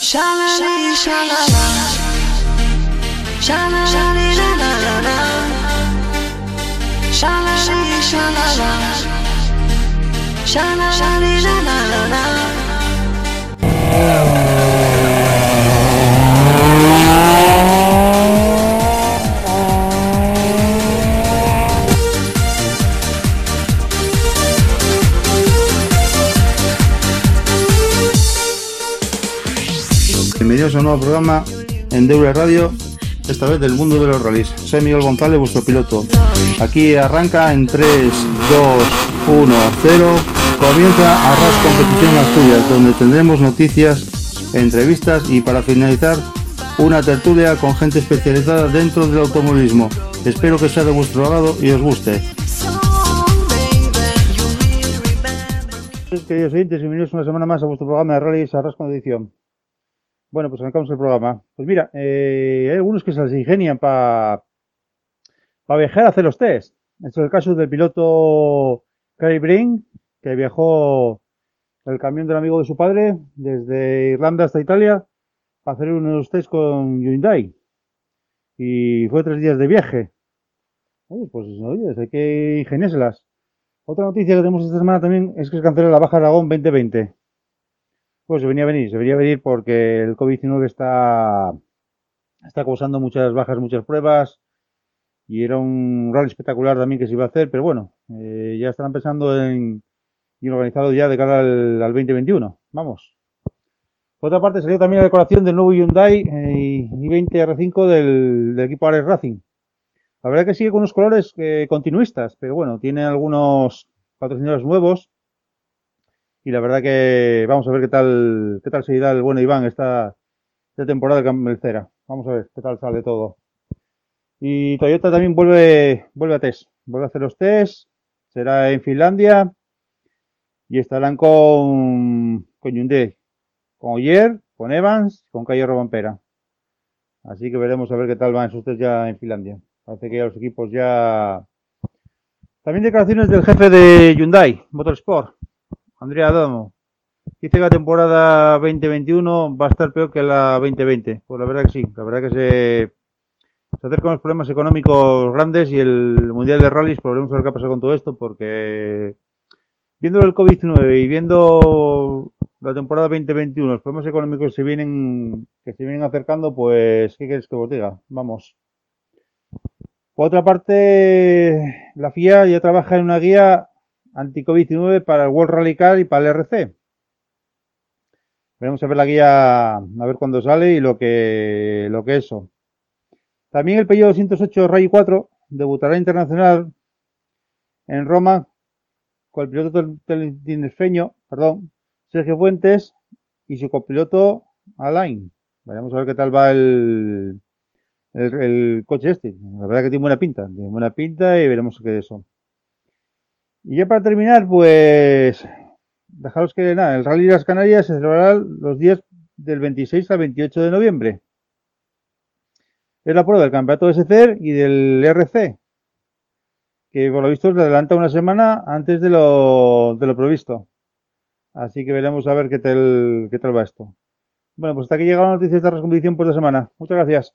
Shalali, shalala. Shalali, la, la, la, la. Shalali, shalala. Shalali, la, Bienvenidos un nuevo programa en Deure Radio, esta vez del mundo de los rallies. Soy Miguel González, vuestro piloto. Aquí arranca en 3, 2, 1, 0. Comienza Arras Competición Asturias, donde tendremos noticias, entrevistas y para finalizar una tertulia con gente especializada dentro del automovilismo. Espero que sea de vuestro agrado y os guste. Queridos oyentes, bienvenidos una semana más a vuestro programa de rallies Arras con edición. Bueno, pues arrancamos el programa. Pues mira, eh, hay algunos que se las ingenian para viajar a hacer los test. Este es el caso del piloto Craig Brink, que viajó el camión del amigo de su padre desde Irlanda hasta Italia para hacer unos test con Hyundai. Y fue tres días de viaje. Oye, pues oye, hay que ingeniárselas. Otra noticia que tenemos esta semana también es que se cancela la Baja Aragón 2020. Pues se venía a venir, se venía a venir porque el COVID-19 está, está causando muchas bajas, muchas pruebas y era un rally espectacular también que se iba a hacer, pero bueno, eh, ya están pensando en y organizado ya de cara al, al 2021. Vamos. Por otra parte, salió también la decoración del nuevo Hyundai eh, i20 R5 del, del equipo Ares Racing. La verdad que sigue con unos colores eh, continuistas, pero bueno, tiene algunos patrocinadores nuevos y la verdad que vamos a ver qué tal qué tal se da el bueno Iván esta, esta temporada de Camelcera. Vamos a ver qué tal sale todo. Y Toyota también vuelve vuelve a test, vuelve a hacer los test, será en Finlandia y estarán con con Hyundai, con Oyer, con Evans, con Cayo Robampera. Así que veremos a ver qué tal van esos test ya en Finlandia. Parece que ya los equipos ya también declaraciones del jefe de Hyundai Motorsport, Andrea Adamo. Dice que la temporada 2021 va a estar peor que la 2020. Pues la verdad que sí, la verdad que se, se acercan los problemas económicos grandes y el Mundial de Rallys, pues veremos a ver qué pasa con todo esto, porque viendo el COVID-19 y viendo la temporada 2021, los problemas económicos se vienen, que se vienen acercando, pues, ¿qué quieres que os diga? Vamos. Por otra parte, la FIA ya trabaja en una guía anti-COVID-19 para el World Rally Car y para el RC. Veremos a ver la guía, a ver cuándo sale y lo que, lo que eso. También el Peugeot 208 Rally 4 debutará internacional en Roma con el piloto tinerfeño, perdón, Sergio Fuentes y su copiloto Alain. Veremos a ver qué tal va el, el, el coche este. La verdad que tiene buena pinta, tiene buena pinta y veremos qué es eso. Y ya para terminar, pues dejaros que nada, el Rally de las Canarias se celebrará los días del 26 al 28 de noviembre. Es la prueba del campeonato de SCR y del RC, que por lo visto se adelanta una semana antes de lo, de lo previsto. Así que veremos a ver qué tal, qué tal va esto. Bueno, pues hasta aquí llega la noticia de esta recondición por la semana. Muchas gracias.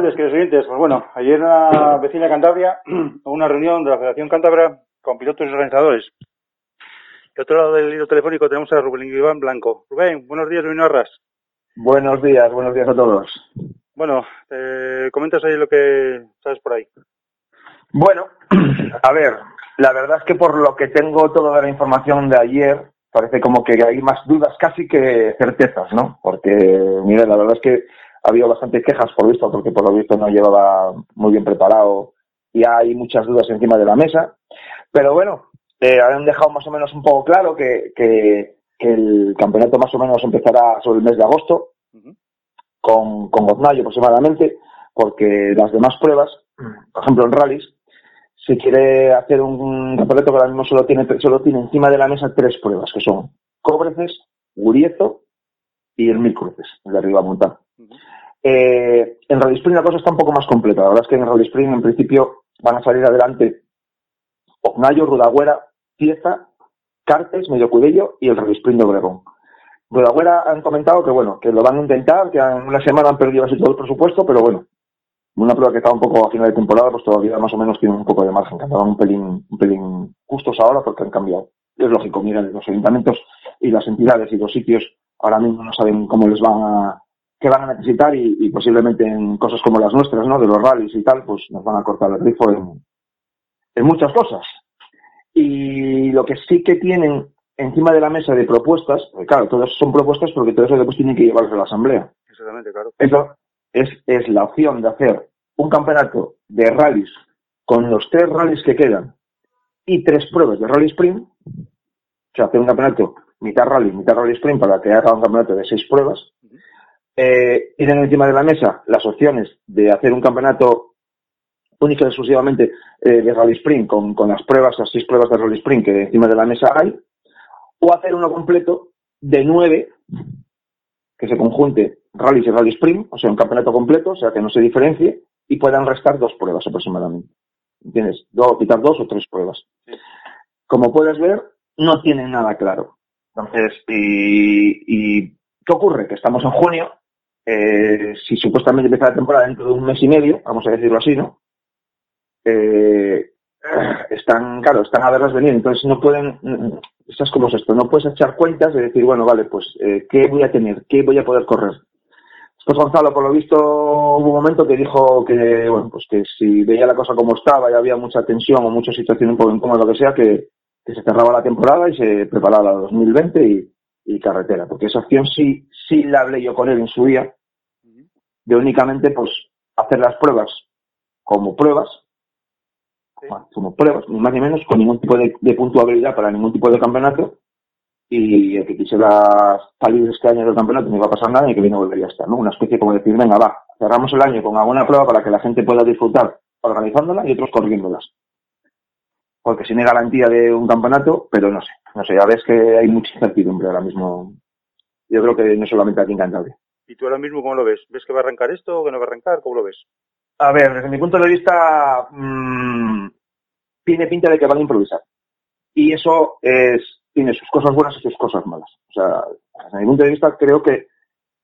Buenos días, queridos oyentes. Pues bueno, ayer en la vecina Cantabria hubo una reunión de la Federación Cántabra con pilotos y organizadores. De otro lado del hilo telefónico tenemos a Rubén Iván Blanco. Rubén, buenos días, a Arras. Buenos días, buenos días a todos. Bueno, eh, comentas ahí lo que sabes por ahí. Bueno, a ver, la verdad es que por lo que tengo toda la información de ayer, parece como que hay más dudas casi que certezas, ¿no? Porque, mira, la verdad es que ha habido bastantes quejas por visto, porque por lo visto no llevaba muy bien preparado y hay muchas dudas encima de la mesa. Pero bueno, eh, han dejado más o menos un poco claro que, que, que el campeonato más o menos empezará sobre el mes de agosto, con, con Goznayo aproximadamente, porque las demás pruebas, por ejemplo en rallies, se quiere hacer un campeonato que ahora mismo solo tiene, solo tiene encima de la mesa tres pruebas, que son Cóbreces, Guriezo y el mil cruces, el de arriba montar. Eh, en Rally Spring la cosa está un poco más completa. La verdad es que en Rally Spring en principio van a salir adelante Ognayo, Rudagüera, Fiesta, Cartes, Medio Cudello y el Rally Spring de Obregón. Rudagüera han comentado que bueno, que lo van a intentar, que en una semana han perdido casi todo el presupuesto, pero bueno, una prueba que estaba un poco a final de temporada, pues todavía más o menos tiene un poco de margen, que andaban un pelín, un pelín justos ahora porque han cambiado. Es lógico, miren, los ayuntamientos y las entidades y los sitios ahora mismo no saben cómo les van a, qué van a necesitar y, y posiblemente en cosas como las nuestras, ¿no? De los rallies y tal, pues nos van a cortar el grifo en, en muchas cosas. Y lo que sí que tienen encima de la mesa de propuestas, porque claro, todas son propuestas porque todo eso después tienen que llevarse a la asamblea. Exactamente, claro. Eso es, es la opción de hacer un campeonato de rallies con los tres rallies que quedan y tres pruebas de rally sprint. O sea, hacer un campeonato mitad rally, mitad rally sprint para que haga un campeonato de seis pruebas. Eh, tienen encima de la mesa las opciones de hacer un campeonato único y exclusivamente eh, de rally sprint con, con las pruebas, las seis pruebas de rally sprint que encima de la mesa hay, o hacer uno completo de nueve que se conjunte rallies y rally sprint, o sea, un campeonato completo, o sea, que no se diferencie, y puedan restar dos pruebas aproximadamente. ¿Entiendes? Do, quitar dos o tres pruebas. Como puedes ver, no tienen nada claro. Entonces, y, y ¿qué ocurre? Que estamos en junio, eh, si supuestamente empieza la temporada dentro de un mes y medio, vamos a decirlo así, ¿no? Eh, están, claro, están a verlas venir, entonces no pueden, mm, estás como es esto, no puedes echar cuentas de decir, bueno, vale, pues, eh, ¿qué voy a tener? ¿Qué voy a poder correr? Pues Gonzalo, por lo visto, hubo un momento que dijo que, bueno, pues que si veía la cosa como estaba y había mucha tensión o mucha situación un poco incómoda, lo que sea, que, que se cerraba la temporada y se preparaba la 2020 y, y carretera. Porque esa opción sí, sí la hablé yo con él en su día, de únicamente, pues, hacer las pruebas como pruebas, como pruebas, ni más ni menos, con ningún tipo de, de puntuabilidad para ningún tipo de campeonato, y el que quisiera salir este año del campeonato no iba a pasar nada y que viene volvería a estar, ¿no? Una especie como de decir, venga, va, cerramos el año con alguna prueba para que la gente pueda disfrutar organizándola y otros corriéndolas. Porque sin hay garantía de un campeonato, pero no sé, no sé, ya ves que hay mucha incertidumbre ahora mismo. Yo creo que no solamente aquí en Cantabria. ¿Y tú ahora mismo cómo lo ves? ¿Ves que va a arrancar esto o que no va a arrancar? ¿Cómo lo ves? A ver, desde mi punto de vista, mmm, tiene pinta de que van a improvisar. Y eso es, tiene sus cosas buenas y sus cosas malas. O sea, desde mi punto de vista, creo que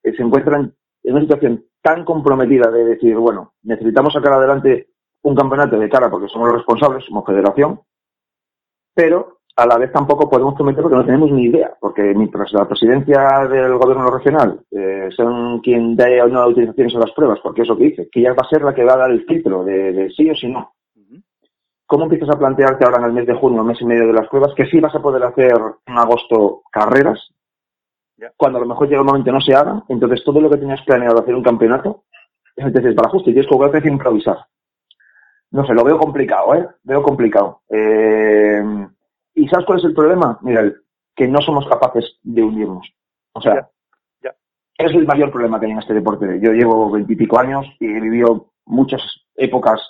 eh, se encuentran en una situación tan comprometida de decir, bueno, necesitamos sacar adelante un campeonato de cara porque somos los responsables, somos federación, pero a la vez tampoco podemos prometer porque no tenemos ni idea, porque mientras la presidencia del gobierno regional eh, son quien dé o no autorizaciones a las pruebas, porque eso que dice, que ella va a ser la que va a dar el filtro de, de sí o sí no. ¿Cómo empiezas a plantearte ahora en el mes de junio, mes y medio de las pruebas, que sí vas a poder hacer en agosto carreras, Ya. cuando a lo mejor llega un momento no se haga, entonces todo lo que tenías planeado hacer un campeonato, entonces para justo y tienes que volver a improvisar. No sé, lo veo complicado, ¿eh? Veo complicado. Eh, ¿Y sabes cuál es el problema? Mira, el- que no somos capaces de unirnos. O sea, Ya, ya. es el mayor problema que hay en este deporte. Yo llevo veintipico años y he vivido muchas épocas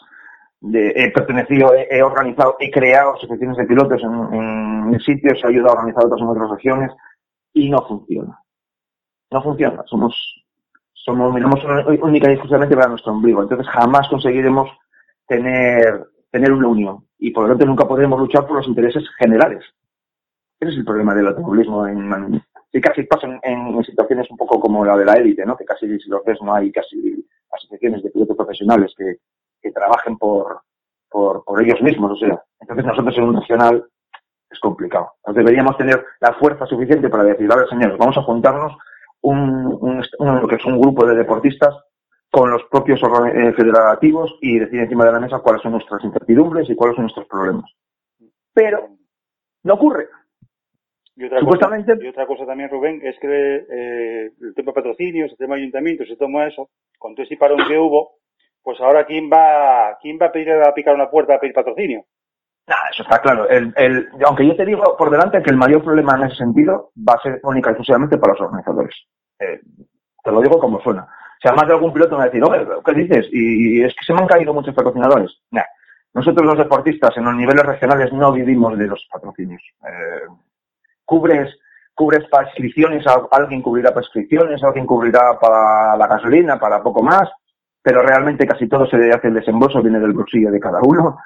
de, he pertenecido, he, he organizado, he creado asociaciones de pilotos en, en, en sitios, he ayudado a organizar otras en otras regiones y no funciona. No funciona. Somos, somos, miramos única y exclusivamente para nuestro ombligo. Entonces jamás conseguiremos tener, tener una unión y por lo tanto nunca podremos luchar por los intereses generales. Ese es el problema del automovilismo en, que casi pasa en, situaciones un poco como la de la élite, ¿no? Que casi si lo ves no hay casi asociaciones de pilotos profesionales que, que trabajen por, por, por ellos mismos, o sea, entonces nosotros en un regional es complicado. Entonces deberíamos tener la fuerza suficiente para decir, a ver señores, vamos a juntarnos un, un, un, que es un grupo de deportistas con los propios eh, federativos y decir encima de la mesa cuáles son nuestras incertidumbres y cuáles son nuestros problemas. Pero no ocurre. Y otra, Supuestamente, cosa, y otra cosa también, Rubén, es que eh, el tema de patrocinios, el tema de ayuntamientos, se toma eso, con todo ese parón que hubo, pues ahora quién va, quién va a pedir a picar una puerta a pedir patrocinio. Nah, eso está claro. El, el, aunque yo te digo por delante que el mayor problema en ese sentido va a ser única y exclusivamente para los organizadores. Eh, te lo digo como suena. O sea, más de algún piloto me va a decir, oye, ¿qué dices? Y, es que se me han caído muchos patrocinadores. Nosotros los deportistas en los niveles regionales no vivimos de los patrocinios. Eh, cubres, cubres al- alguien cubrirá para inscripciones, alguien cubrirá para la gasolina, para poco más, pero realmente casi todo se hace el desembolso, viene del bolsillo de cada uno,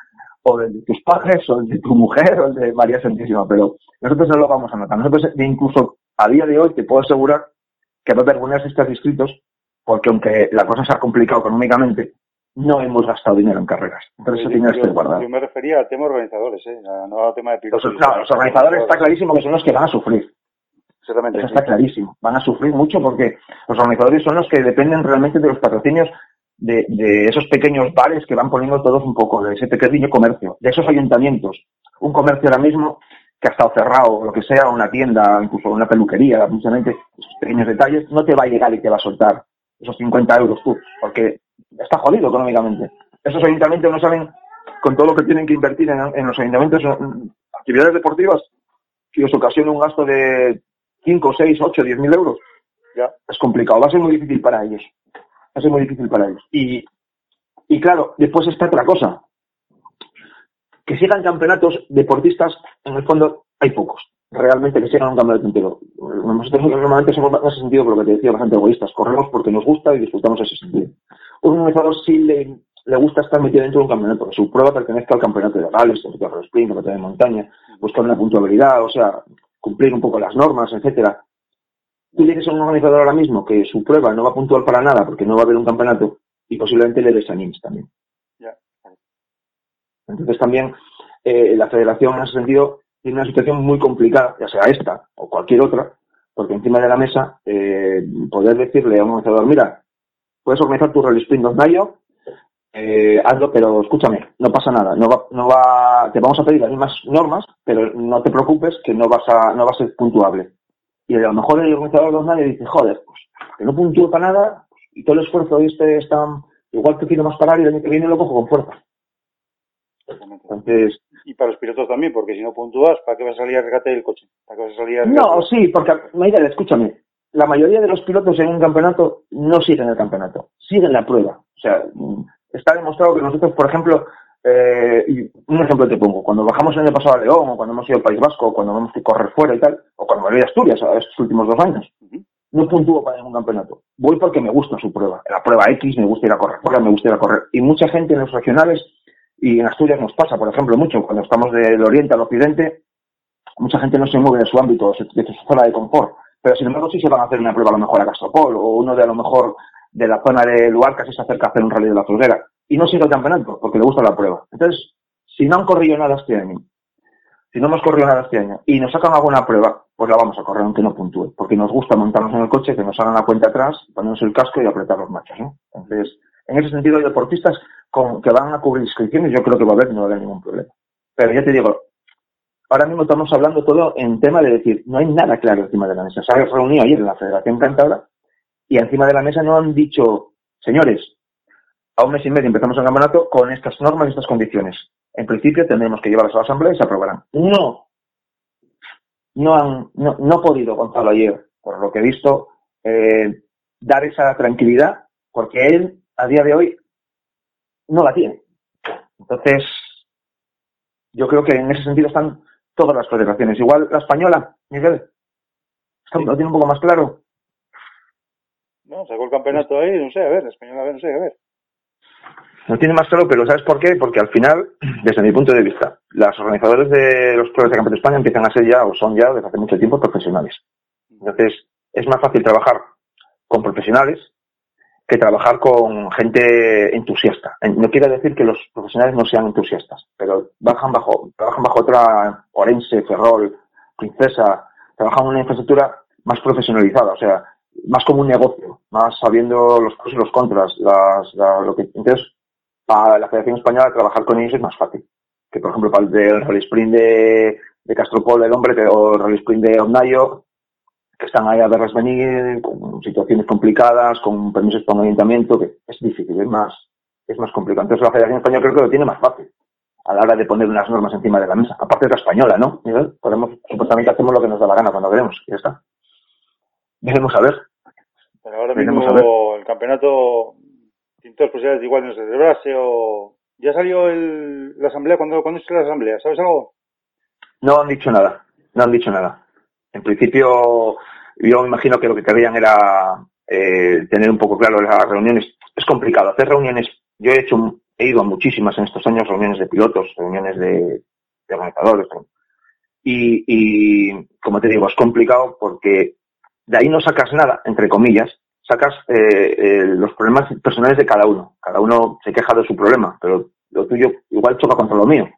o del de tus padres, o el de tu mujer, o el de María Santísima, pero nosotros no lo vamos a notar. Nosotros incluso a día de hoy te puedo asegurar que va a buenas estar inscritos, porque aunque la cosa se ha complicado económicamente, no hemos gastado dinero en carreras. Entonces ese dinero está guardado. yo me refería al tema organizadores, ¿eh? No al tema de Los, pilotos. claro, los organizadores está clarísimo que son los que van a sufrir. Exactamente. Eso está clarísimo. Van a sufrir mucho porque los organizadores son los que dependen realmente de los patrocinios de, de esos pequeños bares que van poniendo todos un poco, de ese pequeño comercio, de esos ayuntamientos. Un comercio ahora mismo que ha estado cerrado, o lo que sea, una tienda, incluso una peluquería, precisamente, esos pequeños detalles, no te va a llegar y te va a soltar esos 50 euros tú, porque está jodido económicamente. Esos ayuntamientos no saben, con todo lo que tienen que invertir en, los ayuntamientos, en actividades deportivas, que os ocasiona un gasto de 5, 6, 8, 10 mil euros, Ya. es complicado. Va a ser muy difícil para ellos. Va a ser muy difícil para ellos. Y, y claro, después está otra cosa. Que sigan campeonatos deportistas, en el fondo hay pocos. Realmente que sigan un campeonato entero. Nosotros normalmente somos en ese sentido, por lo que te decía, bastante egoístas. Corremos porque nos gusta y disfrutamos ese sentido. Un organizador sí le, le gusta estar metido dentro de un campeonato, que su prueba pertenezca al campeonato de Gales, el de sprint, campeonato de montaña, buscar una puntualidad, o sea, cumplir un poco las normas, etcétera. Tú le dices a un organizador ahora mismo que su prueba no va a puntuar para nada porque no va a haber un campeonato y posiblemente le desanimes también. Entonces también eh, la federación en ese sentido tiene una situación muy complicada, ya sea esta o cualquier otra, porque encima de la mesa eh, poder decirle a un organizador, mira, puedes organizar tu rally sprint 2 mayo, eh, hazlo, pero escúchame, no pasa nada, no va, no va, te vamos a pedir las mismas normas, pero no te preocupes que no vas a, no va a ser puntuable. Y a lo mejor el organizador de 2 mayo dice, joder, pues que no puntúe para nada, y todo el esfuerzo de este está, igual que quiero más parar y el año que viene lo cojo con fuerza. Entonces, Y para los pilotos también, porque si no puntúas, ¿para qué vas a salir a rescate del coche? ¿Para qué vas a salir a? No, sí, porque, Miguel, escúchame, la mayoría de los pilotos en un campeonato no siguen el campeonato, siguen la prueba. O sea, está demostrado que nosotros, por ejemplo, eh, un ejemplo te pongo, cuando bajamos el año pasado a León, o cuando hemos ido al País Vasco, o cuando hemos que correr fuera y tal, o cuando me voy a Asturias a estos últimos dos años, no puntúo para ningún campeonato. Voy porque me gusta su prueba. La prueba X me gusta ir a correr fuera, me gusta ir a correr. Y mucha gente en los regionales y en Asturias nos pasa, por ejemplo, mucho, cuando estamos del oriente al occidente, mucha gente no se mueve de su ámbito, de su zona de confort. Pero sin embargo sí se van a hacer una prueba a lo mejor a Castropol, o uno de a lo mejor de la zona de Luarca si se acerca a hacer un rally de la Folguera. Y no sigue el campeonato, porque le gusta la prueba. Entonces, si no han corrido nada este año, si no hemos corrido nada este año, y nos sacan alguna prueba, pues la vamos a correr aunque no puntúe, porque nos gusta montarnos en el coche, que nos hagan la cuenta atrás, ponernos el casco y apretar los machos, ¿no? Entonces, en ese sentido hay deportistas con, que van a cubrir inscripciones, yo creo que va a haber, no va a haber ningún problema. Pero ya te digo, ahora mismo estamos hablando todo en tema de decir, no hay nada claro encima de la mesa. Se ha reunido ayer en la Federación Cantabra y encima de la mesa no han dicho, señores, a un mes y medio empezamos el campeonato con estas normas y estas condiciones. En principio tendremos que llevarlas a la asamblea y se aprobarán. No. No han, no, no ha podido Gonzalo ayer, por lo que he visto, eh, dar esa tranquilidad, porque él, a día de hoy, no la tiene. Entonces, yo creo que en ese sentido están todas las federaciones. Igual la española, Miguel, está- lo tiene un poco más claro. No, sacó el campeonato ahí, no sé, a ver, español, a ver, no sé, a ver. Lo tiene más claro, pero ¿sabes por qué? Porque al final, desde mi punto de vista, los organizadores de los pruebas de Campeonato de España empiezan a ser ya, o son ya desde hace mucho tiempo, profesionales. Entonces, es más fácil trabajar con profesionales que trabajar con gente entusiasta. En- No quiere decir que los profesionales no sean entusiastas, pero bajan bajo, trabajan bajo otra Orense, Ferrol, Princesa, trabajan en una infraestructura más profesionalizada, o sea, más como un negocio, más sabiendo los pros y los contras, lo que, entonces, para la Federación Española trabajar con ellos es más fácil. Que, por ejemplo, para el del Rally Sprint de, de Castropol, el hombre, o el Rally Sprint de Ondayo, que están ahí a verlas venir, con situaciones complicadas, con permisos para un ayuntamiento, que es difícil, es más, es más complicado. Entonces la Federación Española creo que lo tiene más fácil a la hora de poner unas normas encima de la mesa. Aparte de la española, ¿no? Podemos, supuestamente hacemos lo que nos da la gana cuando queremos, y ya está. Veremos a ver. Pero ahora mismo el campeonato, las posibilidades de igual no celebrarse o... ¿Ya salió el, la asamblea? ¿Cuándo, ¿Cuándo es la asamblea? ¿Sabes algo? No han dicho nada, no han dicho nada. En principio, yo me imagino que lo que querían era eh, tener un poco claro las reuniones. Es complicado hacer reuniones. Yo he hecho, he ido a muchísimas en estos años reuniones de pilotos, reuniones de, de organizadores. Y, y, como te digo, es complicado porque de ahí no sacas nada, entre comillas, sacas eh, eh, los problemas personales de cada uno. Cada uno se queja de su problema, pero lo tuyo igual choca contra lo mío.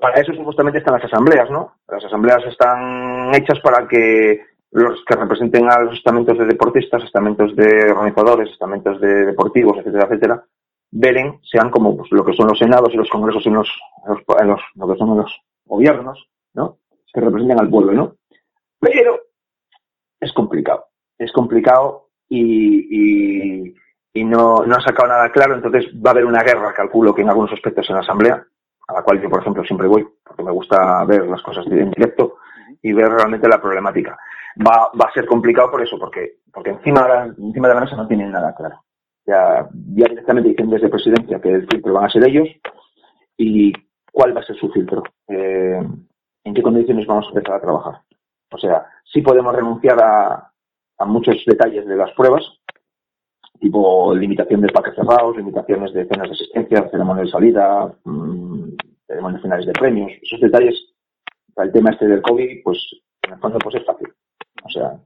Para eso supuestamente están las asambleas, ¿no? Las asambleas están hechas para que los que representen a los estamentos de deportistas, estamentos de organizadores, estamentos de deportivos, etcétera, etcétera, velen, sean como pues, lo que son los senados y los congresos en los, los- lo que son los gobiernos, ¿no? Que representen al pueblo, ¿no? Pero es complicado. Es complicado y, y, y no, no ha sacado nada claro, entonces va a haber una guerra, calculo que en algunos aspectos en la asamblea, a la cual yo, por ejemplo, siempre voy, porque me gusta ver las cosas en directo y ver realmente la problemática. Va, va a ser complicado por eso, porque, porque encima, de la, encima de la mesa no tienen nada claro. Ya, ya directamente dicen desde presidencia que el filtro van a ser ellos y cuál va a ser su filtro. Eh, en qué condiciones vamos a empezar a trabajar. O sea, sí podemos renunciar a, a muchos detalles de las pruebas, tipo limitación de parques cerrados, limitaciones de cenas de asistencia, ceremonia de salida, mmm, ceremonias finales de premios. Esos detalles, para el tema este del COVID, pues en el fondo pues es fácil. O sea,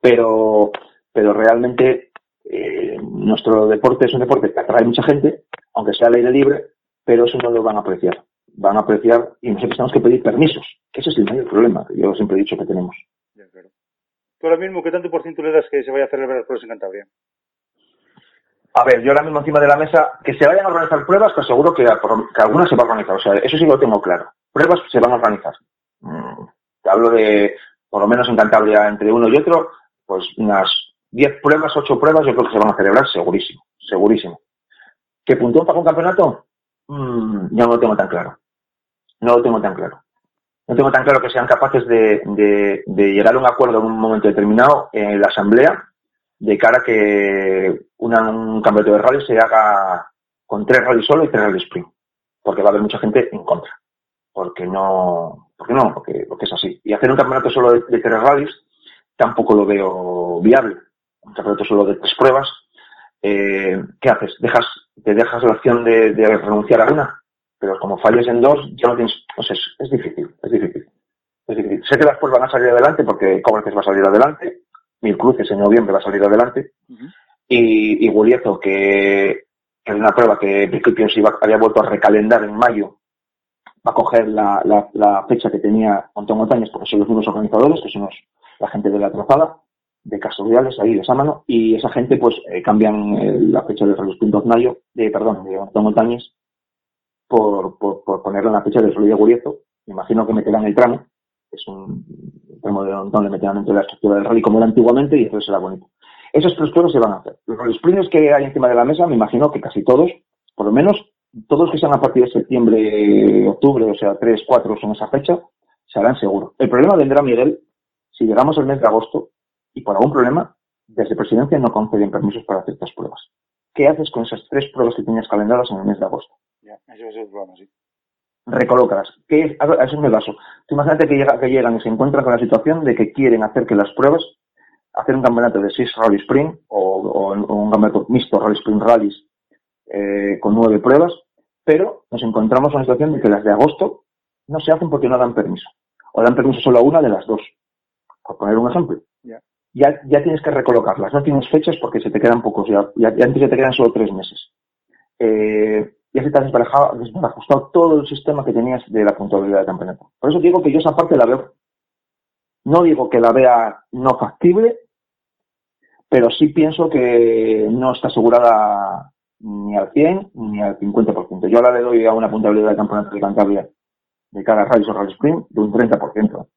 pero, pero realmente eh, nuestro deporte es un deporte que atrae mucha gente, aunque sea al aire libre, pero eso no lo van a apreciar. Van a apreciar y nosotros tenemos que pedir permisos. Ese es el mayor problema que yo siempre he dicho que tenemos. Ya, claro. Tú ahora mismo, ¿qué tanto por ciento le das que se vaya a celebrar pruebas en Cantabria? A ver, yo ahora mismo encima de la mesa, que se vayan a organizar pruebas, te aseguro que, que algunas se van a organizar. O sea, eso sí lo tengo claro. Pruebas se van a organizar. Mm, te hablo de, por lo menos en Cantabria, entre uno y otro, pues unas 10 pruebas, 8 pruebas, yo creo que se van a celebrar segurísimo, segurísimo. ¿Qué puntón para un campeonato? Mm, no lo tengo tan claro. No lo tengo tan claro. No tengo tan claro que sean capaces de, de llegar a un acuerdo en un momento determinado en la asamblea de cara a que una, un campeonato de rally se haga con tres rally solo y tres rally sprint. Porque va a haber mucha gente en contra. Porque no, porque no, porque, porque es así. Y hacer un campeonato solo de, tres rallies tampoco lo veo viable. Un campeonato solo de tres pruebas. Eh, ¿Qué haces? Dejas, te dejas la opción de, de renunciar a una. Pero como falles en dos, ya no tienes, pues es, es difícil, es difícil. Es difícil. Sé que las pruebas van a salir adelante porque Cobreces va a salir adelante, Mil Cruces en noviembre va a salir adelante. Uh -huh. Y, y que, es una prueba que en principio se iba, había vuelto a recalendar en mayo, va a coger la, la, la fecha que tenía Montón Montañas, porque son los mismos organizadores, que son los, la gente de la trazada, de Castoriales, ahí de Sámano, y esa gente pues eh, cambian eh, la fecha de Rally Sprint Mayo, de, perdón, de Montón Montañas, por, por, por ponerla en la fecha del Rally de Guriezo. Me imagino que meterán el tramo, es un tramo de montón, le meterán dentro de la estructura del rally como era antiguamente y eso será bonito. Esas tres pruebas se van a hacer. Los sprints que hay encima de la mesa, me imagino que casi todos, por lo menos todos que sean a partir de septiembre, octubre, o sea, tres, cuatro son esa fecha, se harán seguro. El problema vendrá, Miguel, si llegamos al mes de agosto y por algún problema, desde presidencia no conceden permisos para ciertas pruebas. ¿Qué haces con esas tres pruebas que tenías calendadas en el mes de agosto? Ya, a ser el problema, sí recolócalas. ¿Qué es? A eso es mi caso. Tú imagínate que, llega, que llegan y se encuentran con la situación de que quieren hacer que las pruebas, hacer un campeonato de seis Rally Spring o, o, o un campeonato mixto Rally Spring Rallys eh, con nueve pruebas, pero nos encontramos en la situación de que las de agosto no se hacen porque no dan permiso. O dan permiso solo a una de las dos. Por poner un ejemplo. Yeah. Ya, ya tienes que recolocarlas. No tienes fechas porque se te quedan pocos. Ya, ya, ya antes ya te quedan solo tres meses. Eh, ya se te ha desbarajustado todo el sistema que tenías de la puntualidad del campeonato. Por eso digo que yo esa parte la veo. No digo que la vea no factible, pero sí pienso que no está asegurada ni al 100 ni al 50%. Yo ahora le doy a una puntualidad del campeonato de Cantabria de cada Rally o Rally Sprint de un 30%.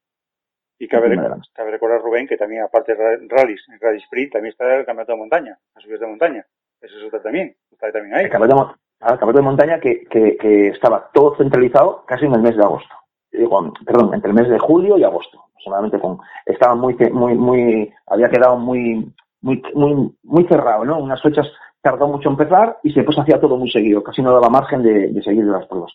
Y cabe, cabe, recordar, Rubén, que también, aparte de rallies, Rally Sprint, también está el campeonato de montaña, las subidas de montaña. Eso es otra también, está también ahí. El campeonato, el campeonato de montaña que, que, estaba todo centralizado casi en el mes de agosto. Digo, perdón, entre el mes de julio y agosto. Aproximadamente con, estaba muy, muy, muy, había quedado muy, muy, muy, muy cerrado, ¿no? Unas fechas tardó mucho en empezar y después hacía todo muy seguido, casi no daba margen de, de seguir las pruebas.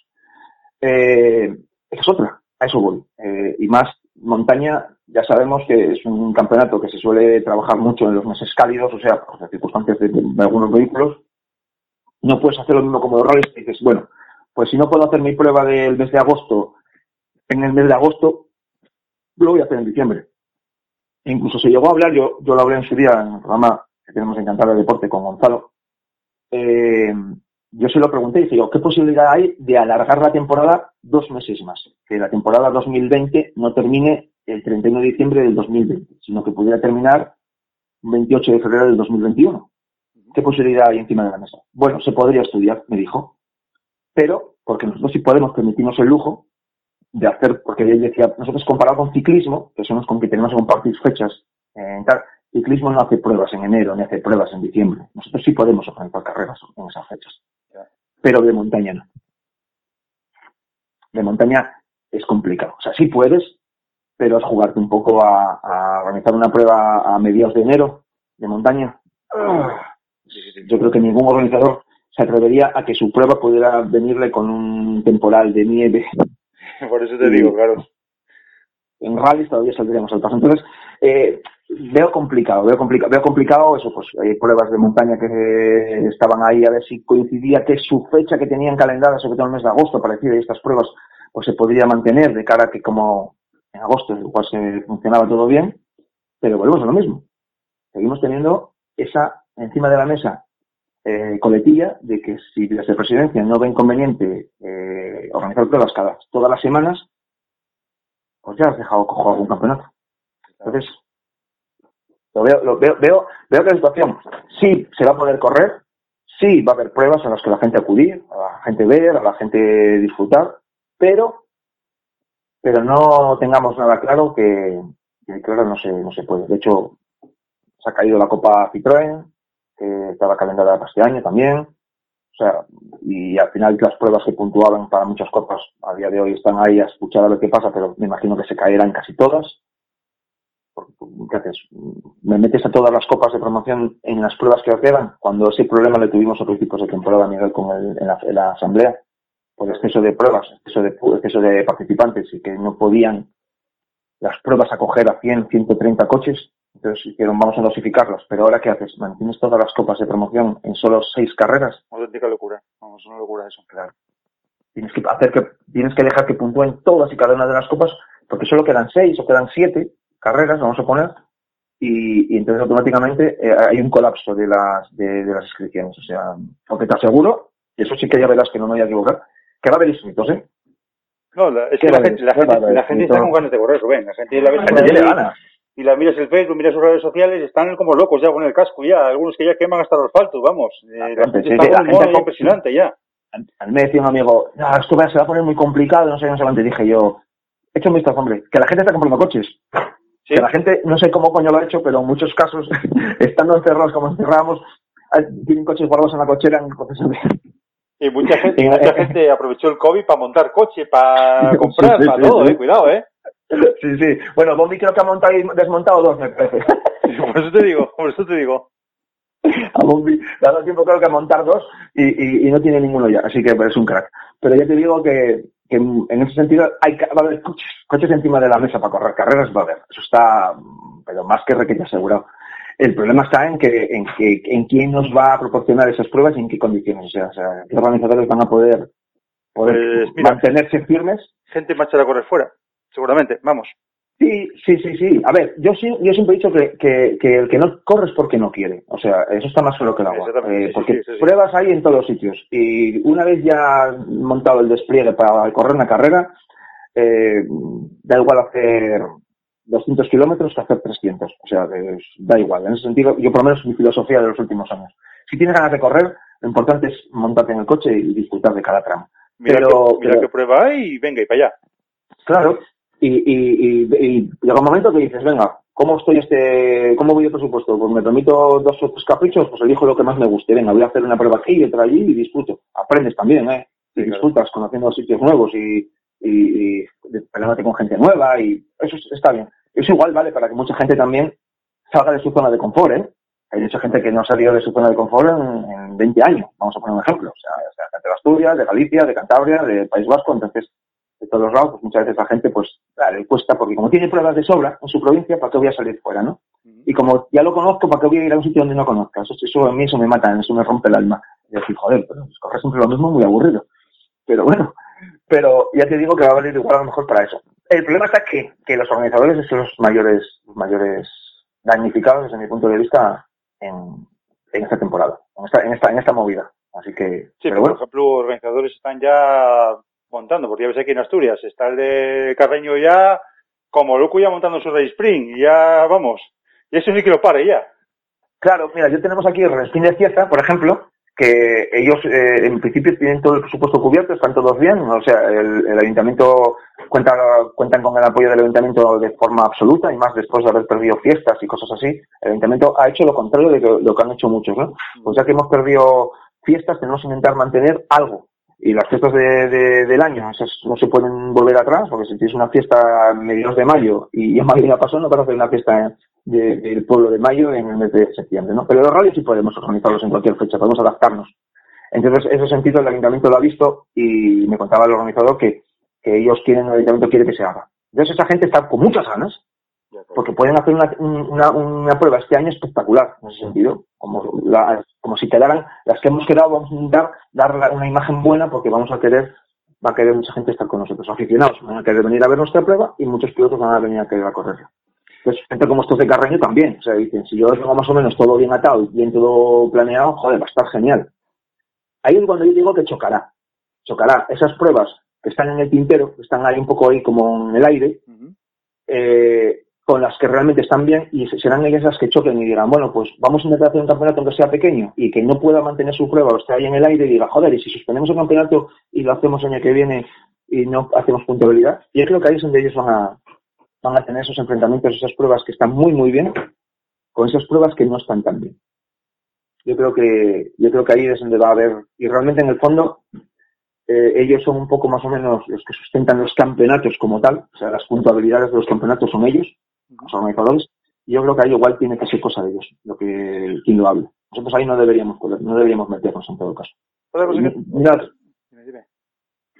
Eh, esa es otra, a eso voy. Eh, y más montaña, ya sabemos que es un campeonato que se suele trabajar mucho en los meses cálidos, o sea, por las circunstancias de algunos vehículos. No puedes hacer lo mismo como los rallies, que dices, bueno, pues si no puedo hacer mi prueba del mes de agosto en el mes de agosto, lo voy a hacer en diciembre. E incluso se llegó a hablar, yo, yo lo hablé en su día en el programa que tenemos en Cantar de Deporte con Gonzalo. eh, yo se lo pregunté y dije, yo, ¿qué posibilidad hay de alargar la temporada dos meses más? Que la temporada 2020 no termine el 31 de diciembre del 2020, sino que pudiera terminar el 28 de febrero del 2021. ¿Qué posibilidad hay encima de la mesa? Bueno, se podría estudiar, me dijo, pero porque nosotros sí podemos permitirnos el lujo de hacer, porque él decía, nosotros comparado con ciclismo, que son los con que tenemos que compartir fechas, eh, tal, ciclismo no hace pruebas en enero, ni hace pruebas en diciembre. Nosotros sí podemos organizar carreras en esas fechas, pero de montaña no. De montaña es complicado. O sea, sí puedes, pero es jugarte un poco a, a organizar una prueba a mediados de enero de montaña. Ah, Yo creo que ningún organizador se atrevería a que su prueba pudiera venirle con un temporal de nieve Por eso te digo, claro. en rallies todavía saldríamos al paso. Entonces, eh, veo complicado, veo complicado, veo complicado eso, pues hay pruebas de montaña que estaban ahí a ver si coincidía que su fecha que tenían calendada, sobre todo en el mes de agosto, parecía, y estas pruebas, pues se podría mantener de cara a que como en agosto igual se funcionaba todo bien, pero volvemos a lo mismo. Seguimos teniendo esa encima de la mesa eh, coletilla de que si desde presidencia no ven conveniente eh, organizar pruebas cada todas las semanas, pues ya has dejado cojo algún campeonato. Entonces, lo veo, lo veo, veo, veo que la situación sí se va a poder correr, sí va a haber pruebas a las que la gente acudir, a la gente ver, a la gente disfrutar, pero, pero no tengamos nada claro que, que claro no se, no se puede. De hecho, se ha caído la Copa Citroën, que estaba calendada para este año también. O sea, y al final las pruebas que puntuaban para muchas copas a día de hoy están ahí a escuchar a ver qué pasa, pero me imagino que se caerán casi todas. ¿Qué haces? Me metes a todas las copas de promoción en las pruebas que quedan, cuando ese problema le tuvimos a principios de temporada, Miguel, con el, en, la, en la asamblea, por exceso de pruebas, exceso de, exceso de participantes y que no podían las pruebas acoger a 100, 130 coches. Entonces dijeron, vamos a dosificarlas. Pero ahora, ¿qué haces? ¿Mantienes todas las copas de promoción en solo seis carreras? Auténtica locura. Vamos, una locura eso. Claro. Tienes que hacer que, tienes que dejar que puntúen todas y cada una de las copas, porque solo quedan seis o quedan siete carreras, vamos a poner, y, y entonces automáticamente eh, hay un colapso de las, de, de las inscripciones. O sea, porque te aseguro, y eso sí que ya verás que no me voy a equivocar, que va a haber inscritos, ¿eh? No, la, es que la gente, la gente, la gente está con ganas de correr, Rubén. La gente la La gente tiene ganas. Y la miras el Facebook, miras sus redes sociales, están como locos ya con el casco ya. Algunos que ya queman hasta el asfalto, vamos. Eh, la gente, sí, está sí, con la impresionante ya. A mí me decía un amigo, no, esto se va a poner muy complicado, no sé, no sé. Y dije yo, echa un vistazo, hombre, que la gente está comprando coches. Sí. Que la gente, no sé cómo coño lo ha hecho, pero en muchos casos, estando encerrados como encerramos, tienen coches guardados en la cochera en. Y mucha gente, mucha gente aprovechó el COVID para montar coche, para comprar, para todo, eh. Cuidado, eh. Sí, sí. Bueno, Bombi creo que ha montado y desmontado dos, me parece. Por eso te digo, por eso te digo. A Bombi le ha dado tiempo creo que a montar dos y, y, y no tiene ninguno ya, así que es un crack. Pero ya te digo que, que en ese sentido hay, va a haber coches, coches encima de la mesa para correr carreras, va a haber. Eso está, pero más que requete asegurado. El problema está en que, en que, en quién nos va a proporcionar esas pruebas y en qué condiciones. O sea, o sea qué organizadores van a poder, poder Pues, mira. mantenerse firmes Gente marchada a correr fuera, seguramente, vamos. Sí, sí, sí, sí. A ver, yo sí, yo siempre he dicho que, que, que el que no corre es porque no quiere. O sea, eso está más claro que el agua. Eh, sí, porque sí, pruebas hay en todos los sitios. Y una vez ya montado el despliegue para correr una carrera, eh, da igual hacer 200 kilómetros que hacer 300. O sea, es- da igual. En ese sentido, yo por lo menos mi filosofía de los últimos años. Si tienes ganas de correr, lo importante es montarte en el coche y disfrutar de cada tramo. Mira, Pero- que, mira pero- qué prueba hay y venga y para allá. Claro. Y, y, y, y llega un momento que dices, venga, ¿cómo estoy este, cómo voy de presupuesto? Pues me permito dos o tres caprichos, pues elijo lo que más me guste. Venga, voy a hacer una prueba aquí y otra allí y disfruto. Aprendes también, ¿eh? Y disfrutas conociendo sitios nuevos y, y, y peleándote con gente nueva y eso es- está bien. Eso igual vale para que mucha gente también salga de su zona de confort, ¿eh? Hay mucha gente que no ha salido de su zona de confort en, en 20 años, vamos a poner un ejemplo. O sea, o sea, gente de Asturias, de Galicia, de Cantabria, de País Vasco, entonces te todos los lados, pues muchas veces la gente pues le cuesta, porque como tiene pruebas de sobra en su provincia, ¿para qué voy a salir fuera, no? Y como ya lo conozco, ¿para qué voy a ir a un sitio donde no conozca? Eso, eso a mí eso me mata, eso me rompe el alma. Y decir, joder, pero pues, correr siempre lo mismo, muy aburrido. Pero bueno, pero ya te digo que va a valer igual a lo mejor para eso. El problema está que, que los organizadores son los mayores, los mayores damnificados desde mi punto de vista en, en esta temporada, en esta, en esta, en esta movida. Así que, Sí, pero pero, bueno, por ejemplo, organizadores están ya montando, porque ya ves aquí en Asturias, está el de Carreño ya como loco ya montando su Race Spring, y ya vamos, y eso sí que lo pare ya. Claro, mira, yo tenemos aquí el Respin de Cieza, por ejemplo, que ellos eh, en principio tienen todo el presupuesto cubierto, están todos bien, o sea, el, el ayuntamiento cuenta, cuentan con el apoyo del ayuntamiento de forma absoluta y más después de haber perdido fiestas y cosas así, el ayuntamiento ha hecho lo contrario de lo que han hecho muchos, ¿no? Pues ya que hemos perdido fiestas, tenemos que intentar mantener algo. Y las fiestas de, de- del año, esas no se pueden volver atrás, porque si tienes una fiesta a mediados de mayo y en mayo ya pasó, no vas a hacer una fiesta de- del pueblo de mayo en el mes de septiembre, ¿no? Pero los rallies sí podemos organizarlos en cualquier fecha, podemos adaptarnos. Entonces, en ese sentido, el ayuntamiento lo ha visto y me contaba el organizador que, que ellos quieren, el ayuntamiento quiere que se haga. Entonces, esa gente está con muchas ganas, porque pueden hacer una, un- una, una prueba este año espectacular, en ese sentido. Como, la- como si quedaran, las que hemos quedado, vamos a intentar dar una imagen buena porque vamos a querer, va a querer mucha gente estar con nosotros, aficionados, van a querer venir a ver nuestra prueba y muchos pilotos van a venir a querer a correrla. Entonces, gente como estos de Carreño también, o sea, dicen, si yo tengo más o menos todo bien atado y bien todo planeado, joder, va a estar genial. Ahí es cuando yo digo que chocará. Chocará. Esas pruebas que están en el tintero, que están ahí un poco ahí como en el aire, eh, con las que realmente están bien y se- serán ellas las que choquen y digan, bueno, pues vamos a intentar hacer un campeonato aunque sea pequeño y que no pueda mantener su prueba o esté ahí en el aire y diga, joder, y si suspendemos el campeonato y lo hacemos el año que viene y no hacemos puntualidad, y yo creo que ahí es donde ellos van a, van a tener esos enfrentamientos, esas pruebas que están muy, muy bien, con esas pruebas que no están tan bien. Yo creo que, yo creo que ahí es donde va a haber, y realmente en el fondo, eh, ellos son un poco más o menos los que sustentan los campeonatos como tal, o sea, las puntualidades de los campeonatos son ellos, los organizadores, y yo creo que ahí igual tiene que ser cosa de ellos, lo que quien lo hable. Nosotros ahí no deberíamos, no deberíamos meternos en todo caso. Mirad,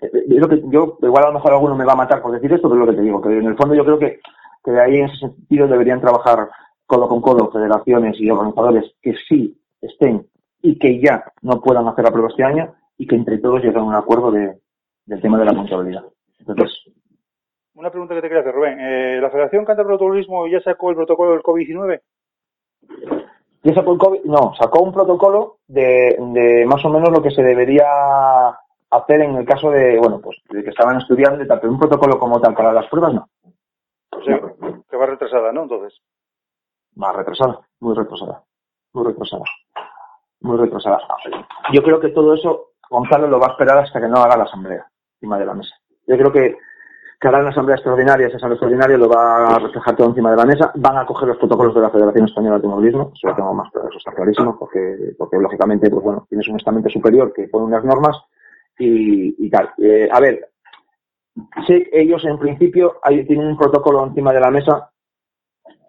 eh, yo, creo que, yo igual a lo mejor alguno me va a matar por decir esto, pero es lo que te digo, que en el fondo yo creo que, que de ahí en ese sentido deberían trabajar codo con codo federaciones y organizadores que sí estén y que ya no puedan hacer la prueba este año y que entre todos lleguen a un acuerdo de, del tema de la contabilidad. Entonces, Una pregunta que te quería hacer, Rubén. Eh, ¿La Federación Cántabro de Automovilismo ya sacó el protocolo del COVID-19? ¿ya sacó el COVID? No, sacó un protocolo de, de más o menos lo que se debería hacer en el caso de, bueno, pues de que estaban estudiando y tal, pero un protocolo como tal para las pruebas no. O sea, que va retrasada, ¿no? Entonces. más retrasada, muy retrasada, muy retrasada, muy retrasada. Yo creo que todo eso Gonzalo lo va a esperar hasta que no haga la asamblea encima de la mesa. Yo creo que, que hará una asamblea extraordinaria, esa asamblea extraordinaria lo va a reflejar todo encima de la mesa, van a coger los protocolos de la Federación Española de Automovilismo, eso lo tengo más claro, eso está clarísimo, porque, porque lógicamente, pues bueno, tienes un estamento superior que pone unas normas y, y tal. Eh, a ver, que ellos en principio hay, tienen un protocolo encima de la mesa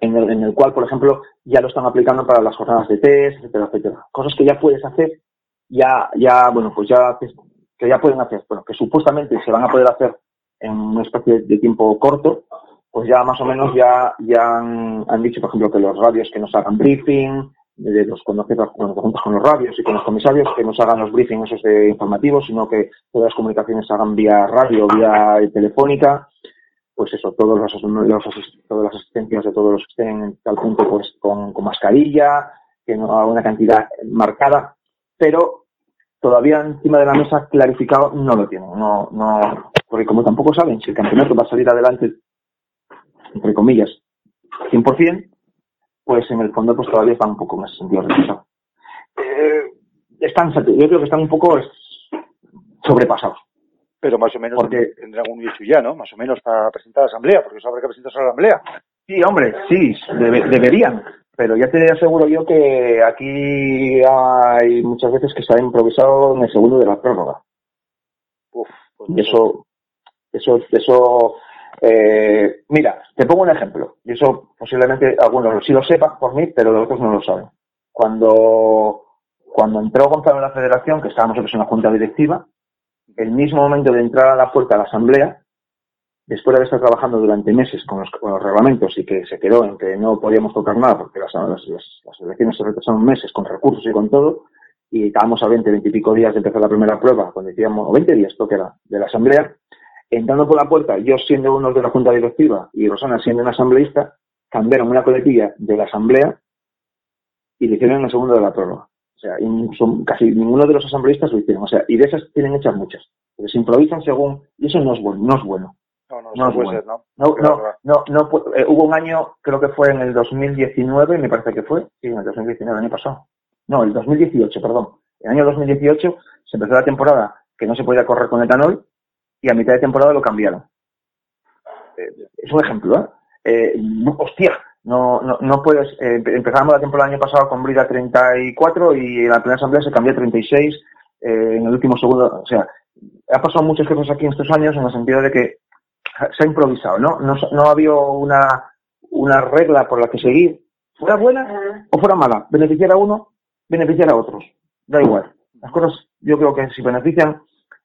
en el, en el cual, por ejemplo, ya lo están aplicando para las jornadas de test, etcétera, etcétera. Cosas que ya puedes hacer, ya, ya, bueno, pues ya, que ya pueden hacer, bueno, que supuestamente se van a poder hacer en una especie de tiempo corto, pues ya más o menos ya, ya han, han dicho, por ejemplo, que los radios que nos hagan briefing, de los te juntas con los radios y con los comisarios, que nos hagan los briefings esos de informativos, sino que todas las comunicaciones se hagan vía radio, vía telefónica, pues eso, todos los, los todas las asistencias de todos los que estén en tal punto pues con, con mascarilla, que no haga una cantidad marcada, pero todavía encima de la mesa clarificado no lo tienen, no, no, porque como tampoco saben si el campeonato va a salir adelante, entre comillas, 100%, pues en el fondo pues todavía están un poco en ese sentido retrasados. Eh, están, yo creo que están un poco sobrepasados. Pero más o menos Porque- tendrán un hecho ya, ¿no? Más o menos para presentar a la asamblea, porque eso habrá que presentarse a la asamblea. Sí, hombre, sí, debe- deberían. Pero ya te aseguro yo que aquí hay muchas veces que se ha improvisado en el segundo de la prórroga. Uf, pues Y eso, eso, eso, eh, mira, te pongo un ejemplo. Y eso posiblemente algunos sí lo sepan por mí, pero los otros no lo saben. Cuando, cuando entró Gonzalo en la federación, que estábamos en la junta directiva, el mismo momento de entrar a la puerta de la asamblea, después de haber estado trabajando durante meses con los, con los reglamentos y que se quedó en que no podíamos tocar nada porque las, las, las- elecciones se retrasaron meses con recursos y con todo, y estábamos a 20, 20 y pico días de empezar la primera prueba, cuando decíamos, o 20 días, creo de la asamblea, entrando por la puerta, yo siendo uno de la junta directiva y Rosana siendo una asambleísta, cambiaron una coletilla de la asamblea y le hicieron el segundo de la prórroga. O sea, y son- casi ninguno de los asambleístas lo hicieron. O sea, y de esas tienen hechas muchas. Porque se improvisan según, y eso no es bueno, no es bueno. No, no, No es puede bueno. ser, ¿no? No, no, no, no, pu- eh, hubo un año, creo que fue en el 2019, me parece que fue, sí, en el 2019, el año pasado. No, el 2018, perdón. El año 2018 se empezó la temporada que no se podía correr con etanol y a mitad de temporada lo cambiaron. Eh, es un ejemplo, ¿eh? Eh, no- hostia, no, no, no puedes, eh, empe- empezamos la temporada el año pasado con Brida 34 y en la primera asamblea se cambió a 36 eh, en el último segundo, o sea, ha pasado muchas cosas aquí en estos años en el sentido de que se ha improvisado, ¿no? No, no ha habido una, una regla por la que seguir, fuera buena o fuera mala, beneficiar a uno, beneficiar a otros, da igual. Las cosas, yo creo que si benefician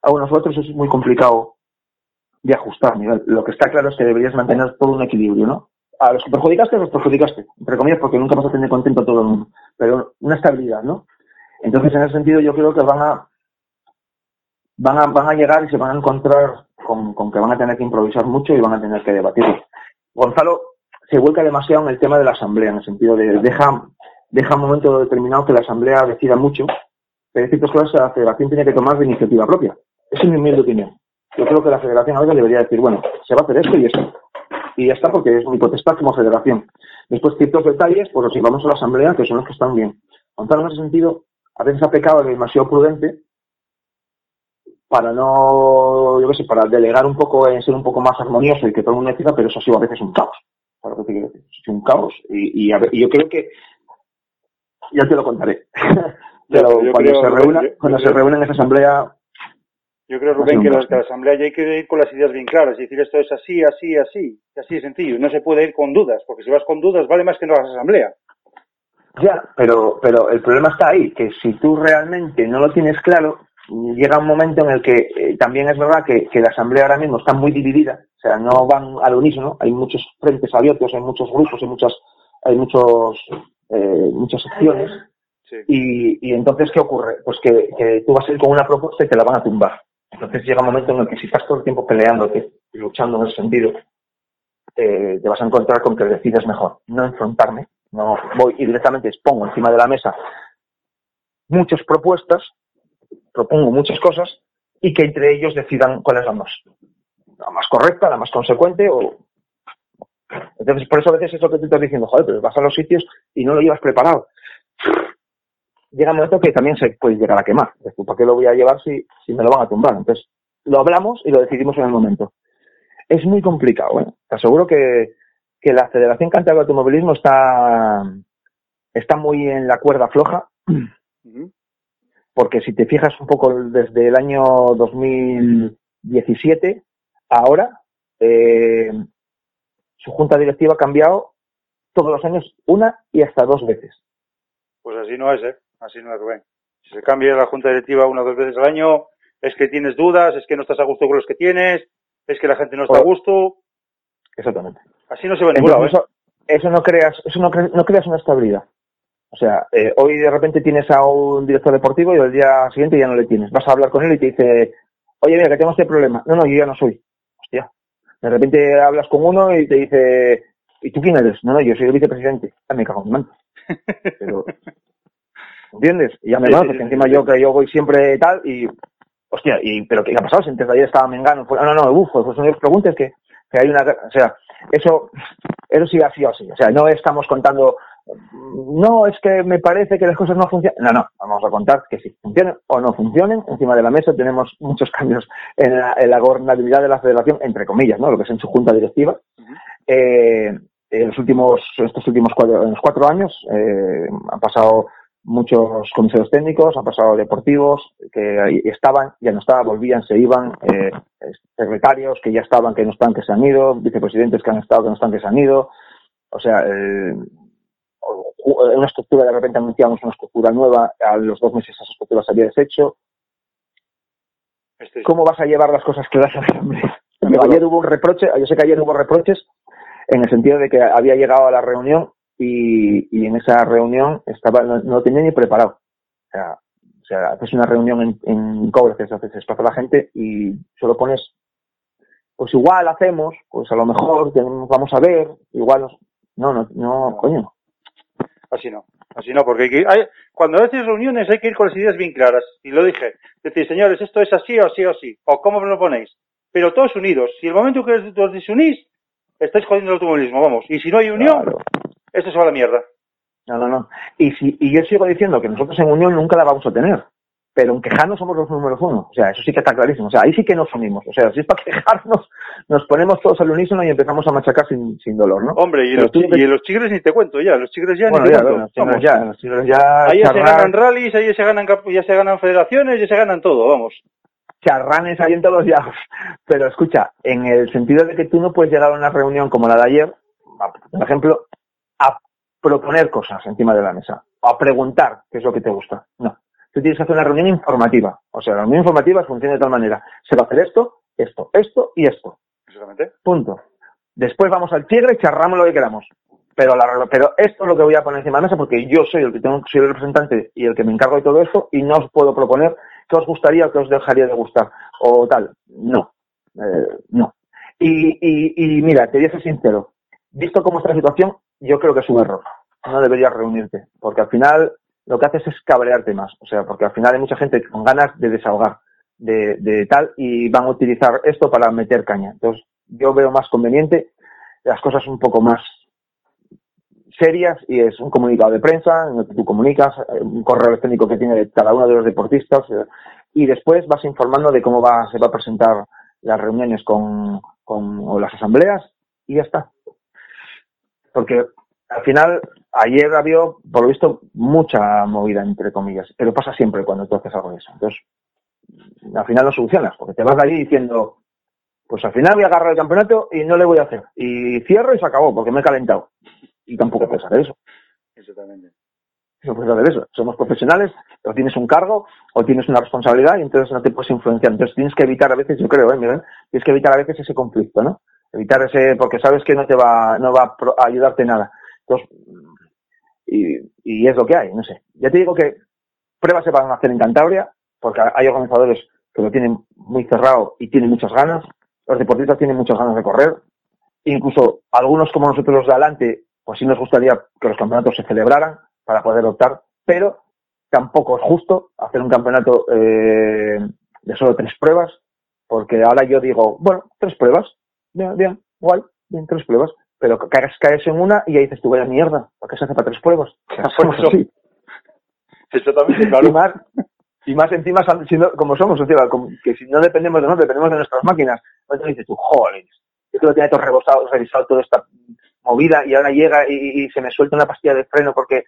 a unos otros es muy complicado de ajustar, Miguel. Lo que está claro es que deberías mantener todo un equilibrio, ¿no? A los que perjudicaste, los perjudicaste, entre comillas, porque nunca vas a tener contento a todo el mundo, pero una estabilidad, ¿no? Entonces, en ese sentido, yo creo que van a van a, van a llegar y se van a encontrar con, con que van a tener que improvisar mucho y van a tener que debatir. Gonzalo se vuelca demasiado en el tema de la asamblea, en el sentido de deja, deja un momento determinado que la asamblea decida mucho, pero hay ciertas cosas la federación tiene que tomar de iniciativa propia. Esa es mi humilde opinión. Yo creo que la federación ahora debería decir, bueno, se va a hacer esto y esto. Y ya está, porque es mi potestad como federación. Después, ciertos detalles, pues los llevamos a la asamblea, que son los que están bien. Gonzalo, en ese sentido, a veces ha pecado de demasiado prudente para no, yo qué sé, para delegar un poco, en ser un poco más armonioso y que todo el mundo decida, pero eso ha sido a veces un caos. Sido un caos y, y, a ver- y yo creo que, ya te lo contaré. pero yo cuando creo- se reúna, yo- cuando se reúne en esa asamblea, Yo creo, Rubén, que la, que la asamblea ya hay que ir con las ideas bien claras y decir esto es así, así, así, así de sencillo. No se puede ir con dudas, porque si vas con dudas vale más que no hagas asamblea. Ya, pero, pero el problema está ahí, que si tú realmente no lo tienes claro, llega un momento en el que eh, también es verdad que, que la asamblea ahora mismo está muy dividida, o sea, no van al unísono, hay muchos frentes abiertos, hay muchos grupos, hay muchas, hay muchos, eh, muchas secciones, Sí. y, y entonces, ¿qué ocurre? Pues que, que tú vas a ir con una propuesta y te la van a tumbar. Entonces llega un momento en el que si estás todo el tiempo peleándote y luchando en ese sentido, eh, te vas a encontrar con que decides mejor no enfrentarme, no voy y directamente expongo encima de la mesa muchas propuestas, propongo muchas cosas y que entre ellos decidan cuál es la más, la más correcta, la más consecuente o entonces por eso a veces es lo que tú estás diciendo, joder, pero vas a los sitios y no lo llevas preparado. Llega un momento que también se puede llegar a quemar. ¿Para qué lo voy a llevar si, si me lo van a tumbar? Entonces, lo hablamos y lo decidimos en el momento. Es muy complicado, ¿eh? Te aseguro que, que la Federación Cantabria de Automovilismo está, está muy en la cuerda floja, porque si te fijas un poco desde el año 2017, ahora, eh, su junta directiva ha cambiado todos los años una y hasta dos veces. Pues así no es, ¿eh? Así no es, Rubén. Si se cambia la junta directiva una o dos veces al año, es que tienes dudas, es que no estás a gusto con los que tienes, es que la gente no está a gusto. Exactamente. Así no se va a ningún lado, ¿eh? eso, eso no creas, eso no, cre- no creas una estabilidad. O sea, eh, hoy de repente tienes a un director deportivo y el día siguiente ya no le tienes. Vas a hablar con él y te dice, oye, mira, que tengo este problema. No, no, yo ya no soy. Hostia. De repente hablas con uno y te dice, ¿y tú quién eres? No, no, yo soy el vicepresidente. Ah, me cago en mi mano. Pero, ¿entiendes? Y ya me Sí, conoces, sí, que sí, encima sí. yo que yo voy siempre tal y, hostia, y, pero ¿qué ha pasado? Si antes de ayer estaba Mengano, fue- no, no, no, uf, pues no os preguntes que, que hay una, o sea, eso, eso sí ha sido así, o sea, no estamos contando, no, es que me parece que las cosas no funcionan, no, no, vamos a contar que si funcionen o no funcionen, encima de la mesa tenemos muchos cambios en la, en la gobernabilidad de la federación, entre comillas, ¿no? Lo que es en su junta directiva, eh, en los últimos, estos últimos cuatro, en los cuatro años, eh, han pasado muchos comisarios técnicos, han pasado deportivos que estaban, ya no estaban, volvían, se iban, eh, secretarios que ya estaban, que no están, que se han ido, vicepresidentes que han estado, que no están, que se han ido. O sea, eh, una estructura, de repente anunciamos una estructura nueva, a los dos meses esa estructura se había deshecho. ¿Cómo vas a llevar las cosas claras a la asamblea? ayer hubo un reproche, yo sé que ayer hubo reproches en el sentido de que había llegado a la reunión y, y en esa reunión estaba no, no tenía ni preparado. O sea, o sea, haces una reunión en, en Cobreces, haces espacio a la gente y solo pones, pues igual hacemos, pues a lo mejor tenemos- vamos a ver, igual nos- no, no, no, coño. Así no, así no, porque hay que, hay- cuando haces reuniones hay que ir con las ideas bien claras. Y lo dije, decir, señores, esto es así o así o así, o cómo me lo ponéis. Pero todos unidos. Si el momento que os desunís, estáis jodiendo el automovilismo, vamos. Y si no hay unión, Claro. Esto se va a la mierda. No, no, no. Y, si, y yo sigo diciendo que nosotros en Unión nunca la vamos a tener. Pero en quejarnos somos los números uno. O sea, eso sí que está clarísimo. O sea, ahí sí que nos unimos. O sea, si es para quejarnos, nos ponemos todos al unísono y empezamos a machacar sin, sin dolor, ¿no? Hombre, y los, tú y los chigres ni te cuento ya, los chigres ya bueno, ni te ya, cuento. los ya, los chicos ya, Ahí ya se ganan rallies, ahí se ganan, ya se ganan federaciones, ya se ganan todo, vamos. charranes ahí en todos los lados. Pero escucha, en el sentido de que tú no puedes llegar a una reunión como la de ayer, por ejemplo, a proponer cosas encima de la mesa, a preguntar qué es lo que te gusta. No. Tú tienes que hacer una reunión informativa. O sea, la reunión informativa funciona de tal manera. Se va a hacer esto, esto, esto y esto. Exactamente. Punto. Después vamos al tigre y charramos lo que queramos. Pero, la, pero esto es lo que voy a poner encima de la mesa porque yo soy el que tengo, soy el representante y el que me encargo de todo esto y no os puedo proponer qué os gustaría o qué os dejaría de gustar o tal. No. Eh, no. Y, y, y mira, te voy a ser sincero. Visto cómo está la situación, yo creo que es un error. No deberías reunirte porque al final lo que haces es cabrearte más. O sea, porque al final hay mucha gente con ganas de desahogar de, de tal y van a utilizar esto para meter caña. Entonces, yo veo más conveniente las cosas un poco más serias y es un comunicado de prensa en el que tú comunicas, un correo electrónico que tiene cada uno de los deportistas y después vas informando de cómo va, se va a presentar las reuniones con, con o las asambleas y ya está. Porque al final, ayer había, por lo visto, mucha movida, entre comillas, pero pasa siempre cuando tú haces algo de eso. Entonces, al final lo solucionas, porque te vas de allí diciendo, pues al final voy a agarrar el campeonato y no le voy a hacer. Y cierro y se acabó, porque me he calentado. Y tampoco puedes hacer eso. Exactamente. No puedes hacer eso. Somos profesionales, o tienes un cargo, o tienes una responsabilidad, y entonces no te puedes influenciar. Entonces tienes que evitar a veces, yo creo, ¿eh, Miguel? Tienes que evitar a veces ese conflicto, ¿no? Evitar ese, porque sabes que no te va, no va a ayudarte nada. Entonces, y, y es lo que hay, no sé. Ya te digo que pruebas se van a hacer en Cantabria, porque hay organizadores que lo tienen muy cerrado y tienen muchas ganas. Los deportistas tienen muchas ganas de correr. Incluso algunos como nosotros los de adelante, pues sí nos gustaría que los campeonatos se celebraran para poder optar, pero tampoco es justo hacer un campeonato eh, de solo tres pruebas, porque ahora yo digo, bueno, tres pruebas, bien, bien, guay, bien, tres pruebas, pero caes, caes en una y ahí dices tú, vaya mierda, ¿para qué se hace para tres pruebas? Así. Exactamente, Y claro. más, y más encima, si no- como somos, o sea, como que si no dependemos de nosotros, dependemos de nuestras máquinas, entonces dices tú, joder, yo que lo tenía todo rebosado, revisado toda esta movida y ahora llega y, y se me suelta una pastilla de freno porque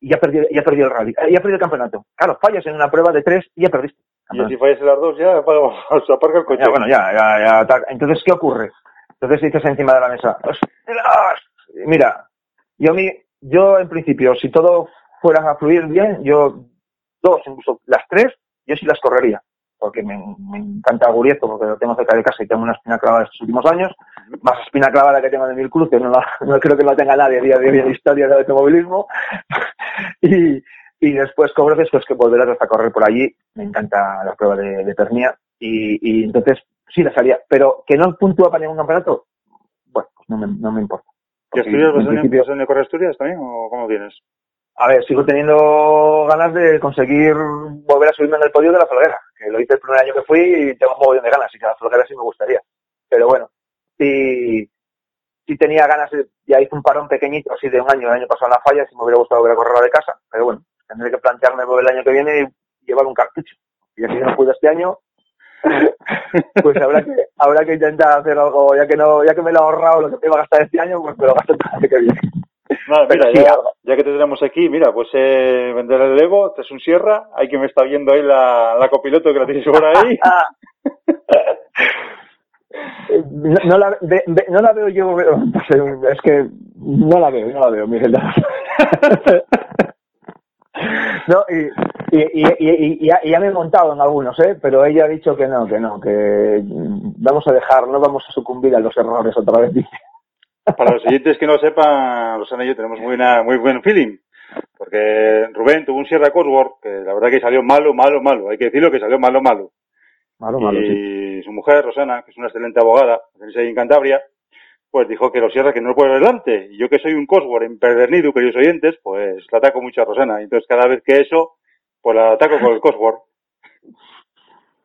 ya perdí, ya perdí el rally, ya perdí el campeonato. Claro, fallas en una prueba de tres y ya perdiste. Y si fallas en las dos, ya se apaga el coche. Ya, bueno, ya, ya, ya. Entonces, ¿qué ocurre? Entonces dices encima de la mesa, mira, yo mi, yo en principio, si todo fuera a fluir bien, yo dos, incluso las tres, yo sí las correría, porque me, me encanta Gurieto, porque lo tengo cerca de casa y tengo una espina clavada estos últimos años, más espina clavada que tengo de mil cruces, no, la- no creo que no tenga nadie a día de hoy en la historia del automovilismo, y, después Cobreces, pues que volverás hasta correr por allí, me encanta la prueba de, de y entonces sí la salía, pero que no puntúa para ningún campeonato, bueno, pues no me, no me importa. ¿Y Asturias en vas principio- venir a correr Asturias también o cómo tienes? a ver, sigo teniendo ganas de conseguir volver a subirme en el podio de la Folguera, que lo hice el primer año que fui y tengo un mogollón de ganas, y que la Folguera sí me gustaría. Pero bueno, sí, sí tenía ganas, de- ya hice un parón pequeñito así de un año, el año pasado en la falla, si me hubiera gustado volver a correr de casa, pero bueno, tendré que plantearme volver el año que viene y llevar un cartucho. Y así no pude este año, pues habrá que, habrá que intentar hacer algo, ya que no, ya que me lo he ahorrado lo que me iba a gastar este año, pues me lo gasto el año que viene. Nada, mira, sí, ya, que te tenemos aquí, mira, pues eh, vender el Evo, este es un Sierra, hay que me está viendo ahí la, la copiloto que la tienes por ahí. Ah. No, no la, ve- ve- no la veo yo, sé, es que no la veo, no la veo, Miguel. No, y, Y, y, y, y ya, me he montado en algunos, ¿eh? Pero ella ha dicho que no, que no, que vamos a dejar, no vamos a sucumbir a los errores otra vez. Para los siguientes que no sepan, Rosana y yo tenemos muy, buena, muy buen feeling. Porque Rubén tuvo un Sierra Cosworth que la verdad que salió malo, malo, malo. Hay que decirlo que salió malo, malo. Malo, malo, sí. y su mujer, Rosana, que es una excelente abogada, ahí en Cantabria, pues dijo que los Sierra que no lo puede ver delante. Y yo que soy un Cosworth empedernido, queridos oyentes, pues la ataco mucho a Rosana. Entonces cada vez que eso, pues la ataco con el Cosworth.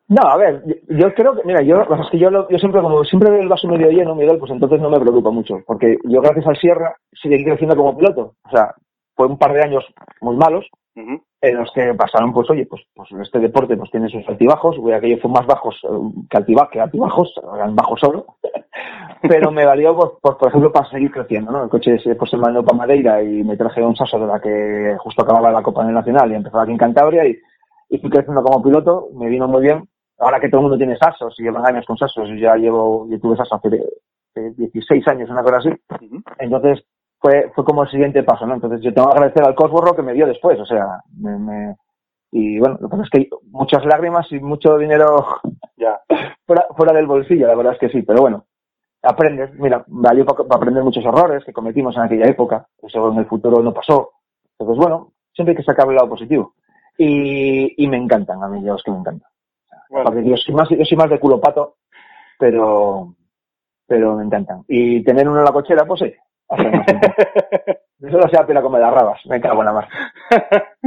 No, a ver, yo, yo creo que, mira, yo, es que yo, lo- yo siempre, como siempre veo el vaso medio lleno, Miguel, pues entonces no me preocupa mucho, porque yo gracias al Sierra seguí creciendo como piloto. O sea, fue un par de años muy malos, Ujú. En los que pasaron, pues oye, pues, pues este deporte pues tiene sus altibajos, voy aquello fue más bajos eh, que, altiba- que altibajos, eran bajos solo, pero me valió, pues, pues, por ejemplo, para seguir creciendo, ¿no? El coche se, pues, se mandó para Madeira y me traje un saso de la que justo acababa la Copa Nacional y empezaba aquí en Cantabria y, y fui creciendo como piloto, me vino muy bien. Ahora que todo el mundo tiene sasos y llevan años con sasos, yo ya llevo, yo tuve saso hace eh, 16 años, una cosa así, entonces fue, fue como el siguiente paso, ¿no? Entonces yo tengo que agradecer al Cosworth lo que me dio después, o sea, me, me- y bueno, lo que pasa es que muchas lágrimas y mucho dinero Ya. fuera, fuera del bolsillo, la verdad es que sí, pero bueno, aprendes, mira, valió para, aprender muchos errores que cometimos en aquella época, eso en el futuro no pasó, entonces bueno, siempre hay que sacar el lado positivo. Y, y me encantan, a mí los que me encantan. Bueno, Aparte, yo, soy más, yo soy más de culo pato, pero, pero me encantan. Y tener uno en la cochera, pues sí. Eso no sea pena como las rabas, me cago en la mar.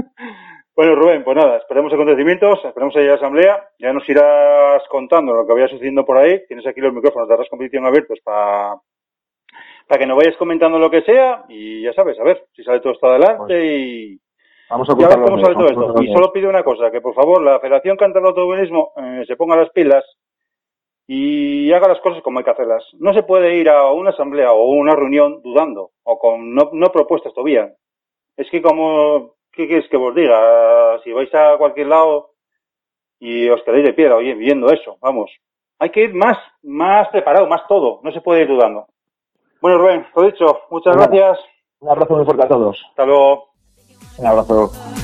bueno, Rubén, pues nada, esperemos acontecimientos, esperemos a la asamblea. Ya nos irás contando lo que vaya sucediendo por ahí. Tienes aquí los micrófonos de Arras Competición abiertos para para que nos vayas comentando lo que sea y ya sabes, a ver si sale todo esto adelante y, Vamos a y a ver ocultar cómo sale todo esto. Y solo pido una cosa, que por favor la Federación Cantabria de Automovilismo eh, se ponga las pilas y haga las cosas como hay que hacerlas. No se puede ir a una asamblea o una reunión dudando o con no, no propuestas todavía. Es que como, ¿qué quieres que os diga? Si vais a cualquier lado y os quedáis de piedra, oye, viendo eso, vamos. Hay que ir más, más preparado, más todo. No se puede ir dudando. Bueno, Rubén, lo dicho. Muchas Bueno. gracias. Un abrazo muy fuerte a todos. Hasta luego. Un abrazo.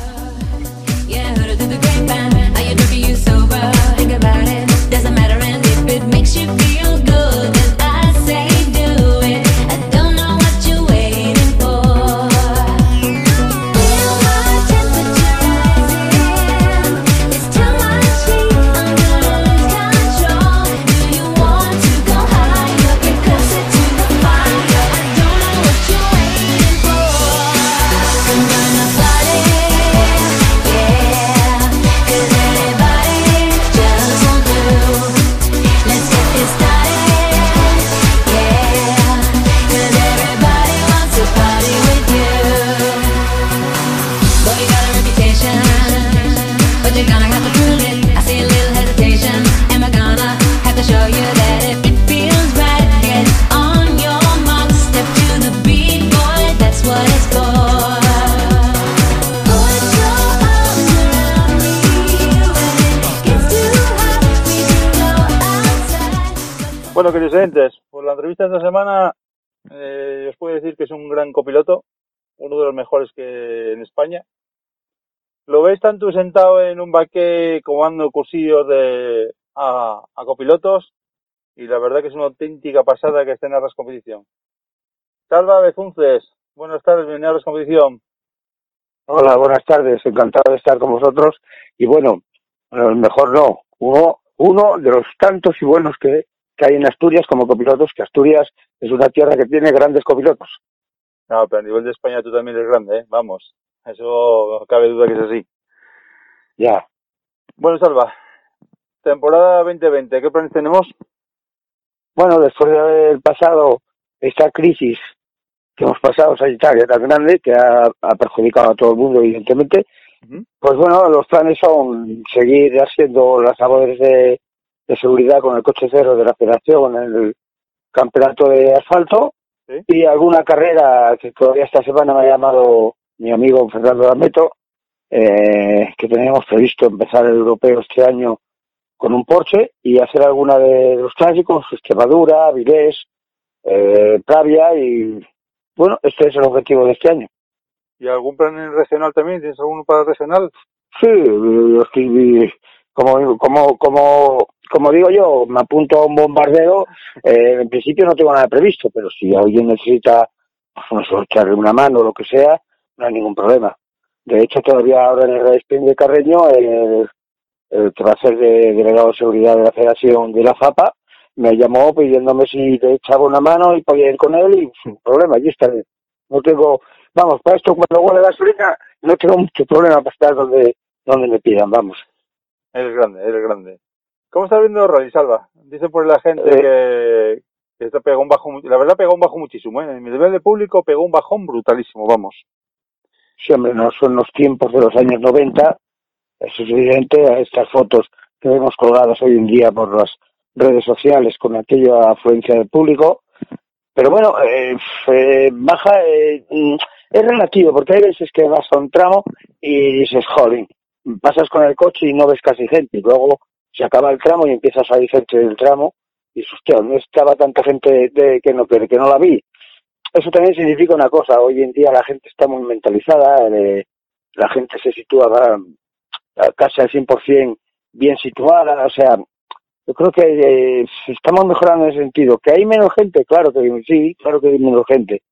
Oyentes, pues la entrevista de esta semana eh, os puedo decir que es un gran copiloto, uno de los mejores que en España. Lo veis tanto sentado en un baqué comando cursillos de a, a copilotos y la verdad que es una auténtica pasada que esté en Arras Competición. Salva Bezunces, buenas tardes, bienvenido a Arras Competición. Hola, buenas tardes, encantado de estar con vosotros. Y bueno, mejor no, uno, uno de los tantos y buenos que, que hay en Asturias como copilotos, que Asturias es una tierra que tiene grandes copilotos. No, pero a nivel de España tú también eres grande, ¿eh? Vamos, eso no cabe duda que es así. Ya, Bueno, Salva, temporada 2020, ¿qué planes tenemos? bueno, después de haber pasado esta crisis que hemos pasado sanitaria tan grande, que ha, ha perjudicado a todo el mundo, evidentemente, pues bueno, los planes son seguir haciendo las labores de, de seguridad con el coche cero de la federación en el campeonato de asfalto Sí. y alguna carrera que todavía esta semana me ha llamado mi amigo Fernando D'Ameto, eh, que teníamos previsto empezar el europeo este año con un Porsche y hacer alguna de los clásicos, Extremadura, Vilés, eh, Pravia y bueno, este es el objetivo de este año. ¿Y algún plan en regional también? ¿Tienes alguno para regional? Sí, yo estoy, como, como, como, como digo yo, me apunto a un bombardeo, eh, en principio no tengo nada previsto, pero si alguien necesita, pues, no sé, echarle una mano o lo que sea, no hay ningún problema. De hecho, todavía ahora en el Respin de Carreño, el, el que va a ser de delegado de seguridad de la Federación de la FAPA, me llamó pidiéndome si le echaba una mano y podía ir con él y sin problema, allí estaré. No tengo, vamos, para esto cuando huele gasolina, no tengo mucho problema para estar donde, donde me pidan, vamos. Eres grande, eres grande. ¿Cómo estás viendo Rally, Salva? Dice por la gente Eh. que, que esto pegó un bajón, la verdad pegó un bajón muchísimo, ¿eh? En mi nivel de público pegó un bajón brutalísimo, vamos. Sí, hombre, no son los tiempos de los años 90, eso es evidente, a estas fotos que vemos colgadas hoy en día por las redes sociales con aquella afluencia del público. Pero bueno, eh, eh, baja, eh, mm, es relativo, porque hay veces que vas a un tramo y dices, joder, pasas con el coche y no ves casi gente, y luego se acaba el tramo y empieza a salir gente del tramo, y hostia, no estaba tanta gente de, que, no, que, no la vi. Eso también significa una cosa, hoy en día la gente está muy mentalizada, eh, la gente se sitúa va, a casi al 100% bien situada, o sea, yo creo que eh, estamos mejorando en ese sentido. ¿Que hay menos gente? Claro que sí, claro que hay menos gente.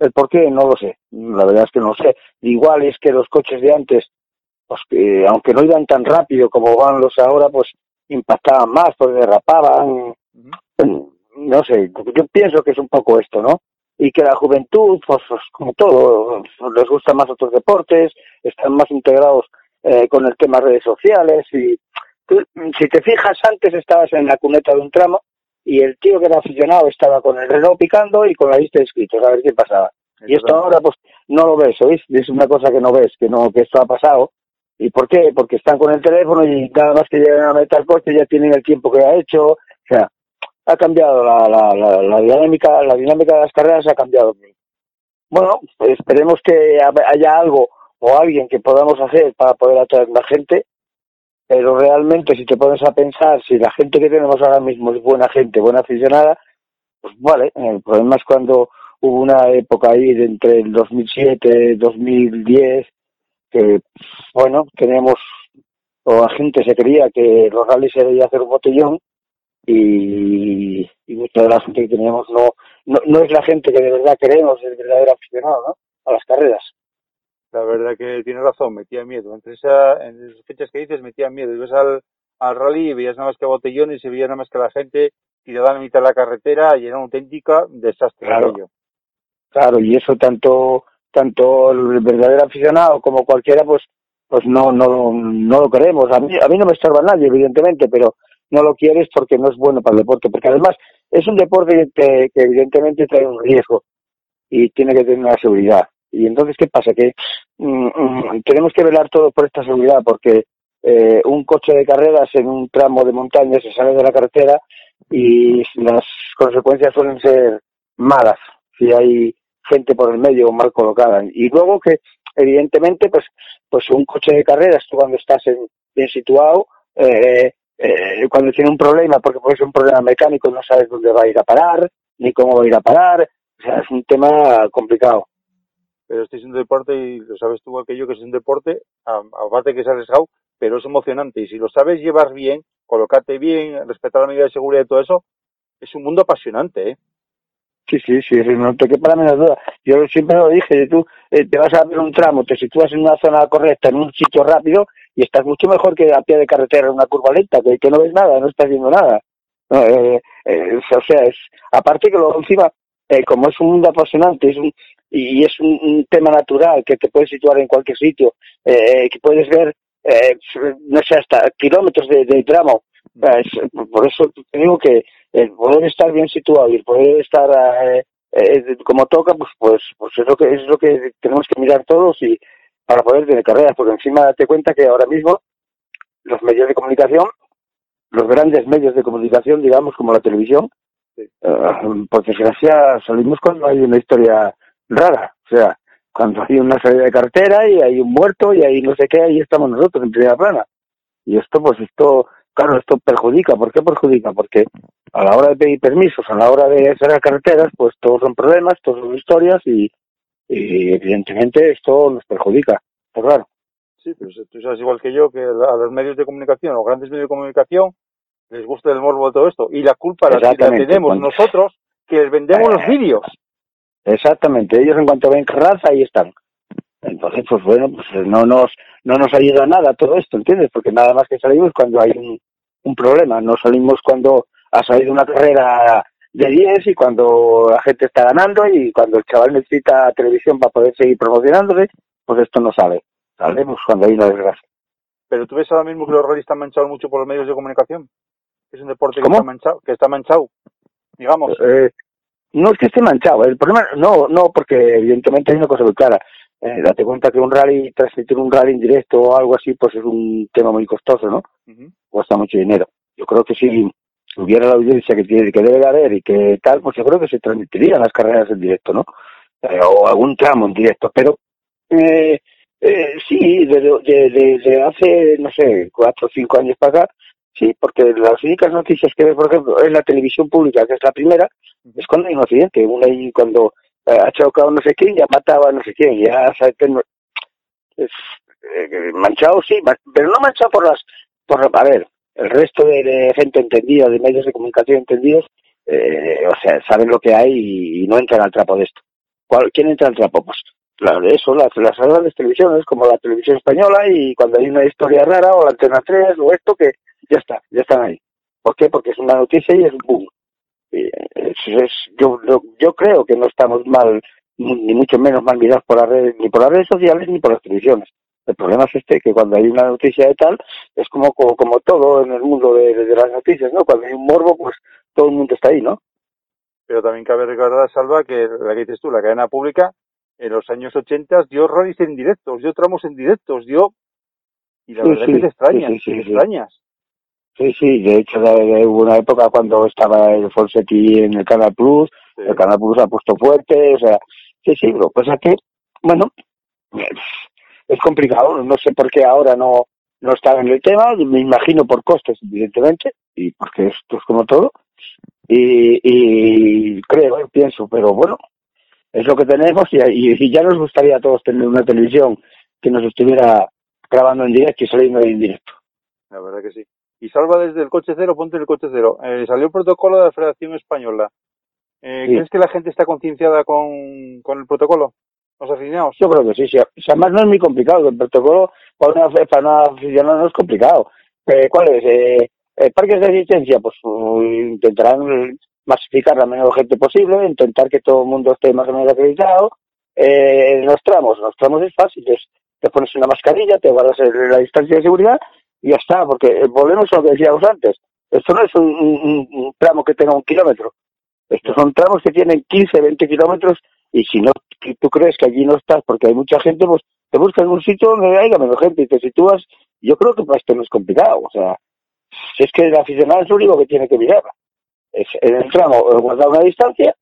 ¿El por qué? No lo sé. La verdad es que no lo sé. Igual es que los coches de antes, pues que aunque no iban tan rápido como van los ahora, pues impactaban más, pues derrapaban. No sé, yo pienso que es un poco esto, ¿no? Y que la juventud, pues, pues, como todo, les gustan más otros deportes, están más integrados eh, con el tema redes sociales y tú, si te fijas, antes estabas en la cuneta de un tramo y el tío que era aficionado estaba con el reloj picando y con la lista de inscritos a ver qué pasaba. Y esto ahora pues no lo ves, ¿oís? Es una cosa que no ves, que no que esto ha pasado. ¿Y por qué? Porque están con el teléfono y nada más que llegan a meter coche ya tienen el tiempo que ha hecho. O sea, ha cambiado la, la, la, la dinámica, la dinámica de las carreras ha cambiado. Bueno, esperemos que haya algo o alguien que podamos hacer para poder atraer más gente, pero realmente si te pones a pensar, si la gente que tenemos ahora mismo es buena gente, buena aficionada, pues vale, el problema es cuando hubo una época ahí de entre el 2007 2010 que, bueno, teníamos, o la gente se creía que los rallies se debía hacer un botellón y, y mucha de la gente que teníamos no, no, no es la gente que de verdad queremos, es el verdadero aficionado, ¿no? A las carreras. La verdad que tiene razón, metía miedo. Entre esa, en esas fechas que dices, metía miedo. Ibas al, al rally y veías nada más que botellones y veías nada más que la gente tirada en mitad de la carretera y era un auténtica desastre. Claro. Claro, y eso tanto tanto el verdadero aficionado como cualquiera, pues pues no no no lo queremos. A mí, a mí no me estorba nadie, evidentemente, pero no lo quieres porque no es bueno para el deporte. Porque además es un deporte que, evidentemente trae un riesgo y tiene que tener una seguridad. Y entonces, ¿qué pasa? Que mm, mm, tenemos que velar todo por esta seguridad, porque eh, un coche de carreras en un tramo de montaña se sale de la carretera y las consecuencias suelen ser malas si hay gente por el medio mal colocada. Y luego que, evidentemente, pues, pues un coche de carreras, tú cuando estás en- bien situado, eh, eh, cuando tiene un problema, porque puede ser un problema mecánico, no sabes dónde va a ir a parar, ni cómo va a ir a parar, o sea, es un tema complicado. Pero este es un deporte y lo sabes tú aquello que es un deporte, aparte que es arriesgado, pero es emocionante. Y si lo sabes llevar bien, colocarte bien, respetar la medida de seguridad y todo eso, es un mundo apasionante, ¿eh? Sí, sí, sí, no te quepa la menor duda. Yo siempre lo dije, tú eh, te vas a ver un tramo, te sitúas en una zona correcta, en un sitio rápido, y estás mucho mejor que a pie de carretera en una curva lenta, que, no ves nada, no estás viendo nada. Eh, eh, o sea, es, aparte que luego encima, eh, como es un mundo apasionante es un, y es un, tema natural que te puedes situar en cualquier sitio, que puedes ver, no sé, hasta kilómetros de tramo. Por eso te digo que el poder estar bien situado y el poder estar eh, eh, como toca, pues, pues, pues es lo que es lo que tenemos que mirar todos y para poder tener carreras, porque encima date cuenta que ahora mismo los medios de comunicación, los grandes medios de comunicación, digamos, como la televisión, Sí. eh, por desgracia salimos cuando hay una historia rara, o sea, cuando hay una salida de carretera y hay un muerto y hay no sé qué, ahí estamos nosotros en primera plana. Y esto, pues esto, claro, esto perjudica. ¿Por qué perjudica? Porque a la hora de pedir permisos, a la hora de cerrar carreteras, pues todos son problemas, todos son historias y, y evidentemente esto nos perjudica. Pues claro. Sí, pero tú sabes igual que yo que a los medios de comunicación, los grandes medios de comunicación, les gusta el morbo de todo esto. Y la culpa la, tenemos cuando- nosotros, que les vendemos los Eh, vídeos. Exactamente, ellos en cuanto ven raza ahí están. Entonces, pues bueno, pues no nos no nos ayuda nada todo esto, ¿entiendes? Porque nada más que salimos cuando hay un, un problema, no salimos cuando ha salido una carrera de 10 y cuando la gente está ganando y cuando el chaval necesita televisión para poder seguir promocionándose, pues esto no sale. Salimos cuando hay una desgracia. Pero tú ves ahora mismo que los rallies están manchados mucho por los medios de comunicación. Es un deporte que ¿Cómo? está manchado, que está manchado. Digamos. Eh, no es que esté manchado, el problema, no, no, porque evidentemente hay una cosa muy clara. Eh, date cuenta que un rally, transmitir un rally en directo o algo así, pues es un tema muy costoso, ¿no? Ujú. Cuesta mucho dinero. Yo creo que si hubiera la audiencia que tiene, que debe de haber y que tal, pues yo creo que se transmitirían las carreras en directo, ¿no? Eh, o algún tramo en directo, pero eh, eh, sí, desde de, de- de hace, no sé, cuatro o cinco años para acá, sí, porque las únicas noticias que ves, por ejemplo, en la televisión pública, que es la primera, es cuando hay un accidente, una y cuando ha chocado no sé quién, ya mataba no sé quién, ya sabes es, eh, manchado sí, pero no manchado por las, por, a ver, el resto de, gente entendida, de medios de comunicación entendidos, eh, o sea, saben lo que hay y, no entran al trapo de esto. ¿Cuál- ¿Quién entra al trapo? Pues la- eso, las, las grandes televisiones, como la televisión española, y cuando hay una historia rara, o la Antena 3, o esto, que ya está, ya están ahí. ¿Por qué? Porque es una noticia y es un boom. Es- es- yo, yo, creo que no estamos mal, ni mucho menos mal mirados por las redes, ni por las redes sociales, ni por las televisiones. El problema es este, que cuando hay una noticia de tal, es como, como, como todo en el mundo de, de las noticias, ¿no? Cuando hay un morbo, pues todo el mundo está ahí, ¿no? Pero también cabe recordar, Salva, que la que dices tú, la cadena pública, en los años 80 dio rallies en directos, dio tramos en directos, dio... Y la Sí, verdad sí, que te sí, extrañas. Sí, sí, de hecho hubo una época cuando estaba el Fonsetti en el Canal Plus, Sí. el Canal Plus ha puesto fuerte, o sea, sí, sí, lo que pasa que, bueno, es, complicado, no sé por qué ahora no, no está en el tema, me imagino por costes, evidentemente, y porque esto es como todo, y, y creo, eh, pienso, pero bueno, es lo que tenemos y, y- y ya nos gustaría a todos tener una televisión que nos estuviera grabando en directo y saliendo en directo. La verdad que sí. Y Salva desde el coche cero, ponte en el coche cero. Eh, salió el protocolo de la Federación Española. Eh, Sí. ¿Crees que la gente está concienciada con, con el protocolo? Los aficionados. Yo creo que sí, sí. Además no es muy complicado. El protocolo para una, para una aficionada no es complicado. Eh, ¿Cuál es? Eh, eh, parques de asistencia, pues uh, intentarán masificar la menor gente posible, intentar que todo el mundo esté más o menos acreditado. Eh, los tramos, los tramos es fácil, es, te pones una mascarilla, te guardas la distancia de seguridad y ya está, porque volvemos a lo que decíamos antes. Esto no es un, tramo que tenga un kilómetro. Estos son tramos que tienen 15, 20 kilómetros y si no tú crees que allí no estás porque hay mucha gente, pues te buscas un sitio donde haya menos gente y te sitúas. Yo creo que para esto no es complicado. O sea, si es que el aficionado es lo único que tiene que mirar. Es en el tramo guardar una distancia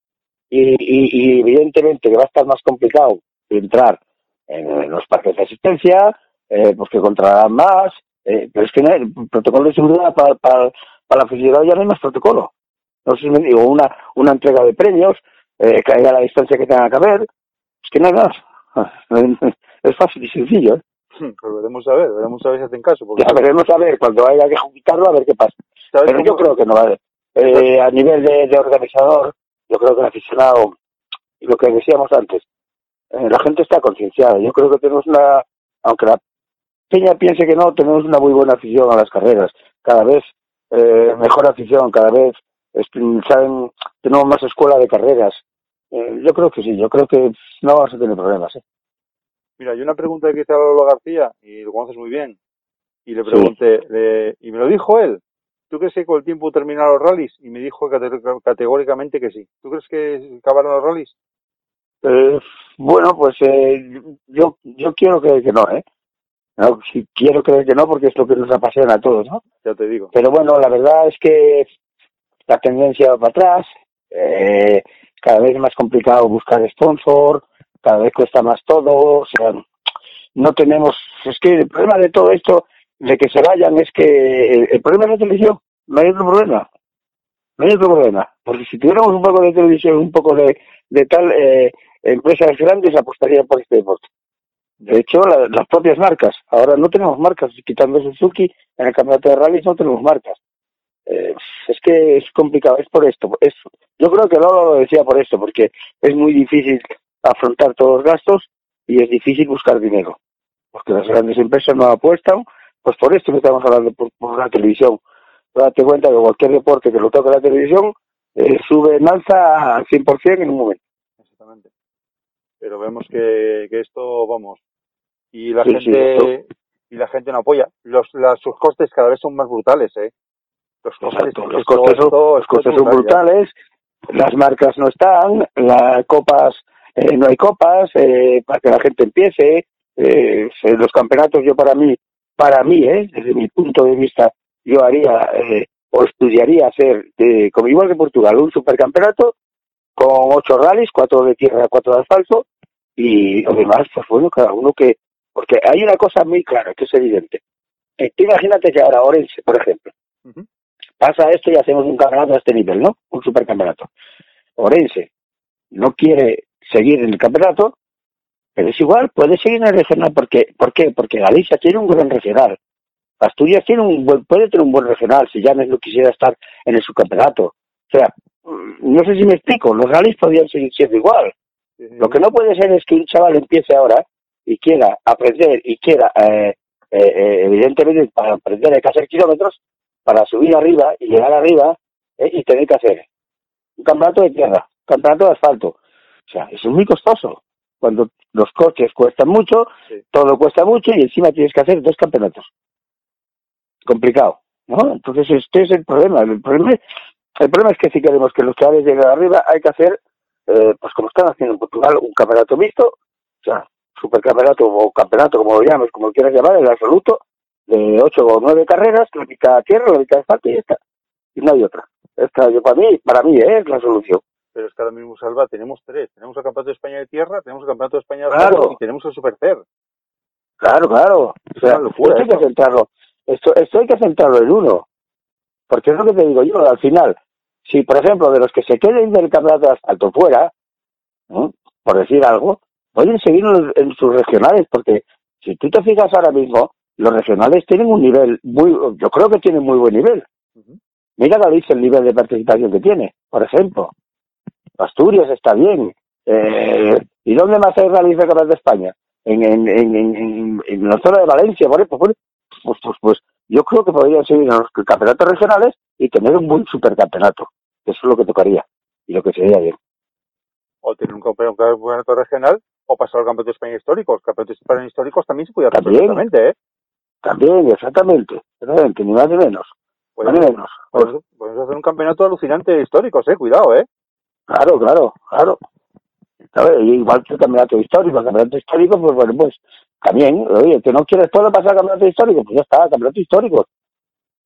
y, y, evidentemente que va a estar más complicado entrar en, los parques de asistencia, eh, pues controlarán más. Eh, pero es que no el protocolo de seguridad para, para, para el aficionado ya no hay más protocolo. No sé si me digo, una, una entrega de premios, eh, que haya la distancia que tenga que haber. Es que no hay más. Es fácil y sencillo. ¿eh? Pues veremos a ver, veremos a ver si hacen caso. Porque, Ya veremos a ver, cuando haya que ejecutarlo, a ver qué pasa. ¿sabes Pero yo creo que no vale. Eh, a nivel de, de organizador, yo creo que el aficionado, lo que decíamos antes, eh, la gente está concienciada. Yo creo que tenemos una, aunque la Peña piense que no, tenemos una muy buena afición a las carreras. Cada vez eh, mejor afición, cada vez saben, tenemos más escuela de carreras. Eh, yo creo que sí, yo creo que no vamos a tener problemas. ¿eh? Mira, hay una pregunta que hice a Lolo García, y lo conoces muy bien, y le pregunté, le- y me lo dijo él, ¿tú crees que con el tiempo terminarán los rallies? Y me dijo cate- categóricamente que sí. ¿Tú crees que acabarán los rallies? Eh, bueno, pues eh, yo yo quiero creer que no, ¿eh? No, sí, quiero creer que no porque es lo que nos apasiona a todos, ¿no? Ya te digo. Pero bueno, la verdad es que la tendencia va para atrás, eh, cada vez es más complicado buscar sponsor, cada vez cuesta más todo, o sea, no tenemos, es que el problema de todo esto, de que se vayan, es que el, el problema es la televisión, no hay otro problema, no hay otro problema, porque si tuviéramos un poco de televisión, un poco de, de tal, eh, empresas grandes apostarían por este deporte. De hecho, la- las propias marcas. Ahora no tenemos marcas. Quitando Suzuki, en el campeonato de rally no tenemos marcas. Eh, es que es complicado. Es por esto. Es, yo creo que Lolo lo decía por esto, porque es muy difícil afrontar todos los gastos y es difícil buscar dinero. Porque las grandes empresas no apuestan. Pues por esto que estamos hablando, por, por la televisión. Date cuenta que cualquier deporte que lo toque la televisión eh, sube en alza al 100% en un momento. Exactamente. Pero vemos que, que esto, vamos, y la Sí, sí, gente y la gente no apoya. Los, las, sus costes cada vez son más brutales, ¿eh? Los costes, Exacto, los costes, son, esto- los esto es costes son brutal ya. brutales, las marcas no están, las copas, eh, no hay copas, eh, para que la gente empiece, eh, eh, los campeonatos yo para mí, para mí, eh, desde mi punto de vista, yo haría eh, o estudiaría hacer, eh, como igual que Portugal, un supercampeonato con ocho rallies, cuatro de tierra, cuatro de asfalto, y lo demás, pues bueno, cada uno que, porque hay una cosa muy clara, que es evidente. Eh, tú imagínate que ahora Orense, por ejemplo, pasa esto y hacemos un campeonato a este nivel, ¿no? Un supercampeonato. Orense no quiere seguir en el campeonato, pero es igual, puede seguir en el regional. Porque, ¿Por qué? Porque Galicia tiene un buen regional. Asturias tiene un buen, puede tener un buen regional si Llanes no quisiera estar en el subcampeonato. O sea, mm, no sé si me explico, los rallies podrían seguir siendo igual. Sí, sí, Lo que no puede ser es que un chaval empiece ahora y quiera aprender y quiera, eh, eh, eh, evidentemente, para aprender hay que hacer kilómetros, para subir arriba y llegar arriba eh, y tener que hacer un campeonato de tierra, un campeonato de asfalto. O sea, eso es muy costoso. Cuando los coches cuestan mucho, Sí. todo cuesta mucho y encima tienes que hacer dos campeonatos. Complicado, ¿no? Entonces este es el problema. El problema, el problema es que si queremos que los chavales lleguen arriba, hay que hacer eh, pues como están haciendo en Portugal, un campeonato mixto, o sea, supercampeonato o campeonato, como lo llames, como lo quieras llamar, el absoluto, de ocho o nueve carreras, la mitad tierra, la mitad asfalto y ya está. Y no hay otra. Esta, yo, para mí, para mí ¿eh? es la solución. Pero es que ahora mismo, Salva, tenemos tres. Tenemos el Campeonato de España de Tierra, tenemos el Campeonato de España de Claro. Asfalto y tenemos el Supercer. Claro, claro. O sea, una locura esto hay que centrarlo. Esto, esto hay que centrarlo en uno. Porque es lo que te digo yo, al final, si por ejemplo de los que se queden del campeonato de asfalto fuera, ¿no? por decir algo, pueden seguir en, sus regionales, porque si tú te fijas ahora mismo, los regionales tienen un nivel muy, yo creo que tienen muy buen nivel. Mira Galicia el nivel de participación que tiene, por ejemplo. Asturias está bien. Eh, ¿Y dónde más hay rallies de de España? En, en, en, en, en- la zona de Valencia, ejemplo. Pues, pues, pues, pues yo creo que podrían seguir en los campeonatos regionales y tener un buen supercampeonato. Eso es lo que tocaría y lo que sería bien. O tener un campeonato regional o pasar al Campeonato de España histórico. Los campeonatos de España históricos también se También. perfectamente, ¿eh? También, exactamente. Exactamente, ni más ni menos. Ni menos. Pues, podemos- podemos hacer un campeonato alucinante de históricos, ¿eh? Cuidado, ¿eh? Claro, claro, claro. Y igual que el campeonato histórico, el campeonato histórico, pues bueno, pues también, oye, que no quieres todo pasar al campeonato histórico, pues ya está, campeonato histórico.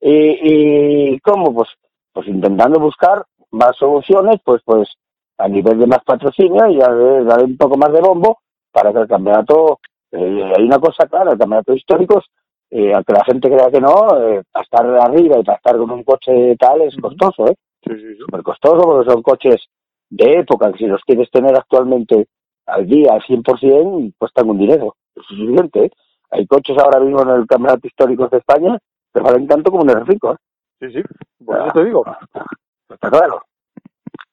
Y, y ¿cómo? Pues, pues intentando buscar más soluciones, pues, pues a nivel de más patrocinio y darle, darle un poco más de bombo para que el campeonato, eh, hay una cosa clara, el campeonato históricos, eh, aunque la gente crea que no, eh, para estar arriba y para estar con un coche tal es costoso, ¿eh? Sí, sí, sí. súper costoso porque son coches de época que si los quieres tener actualmente al día al 100% cuestan un dinero. Eso es evidente. ¿eh? Hay coches ahora mismo en el Campeonato Histórico de España que valen tanto como un R5. ¿eh? Sí, sí. Por eso te digo. Está claro.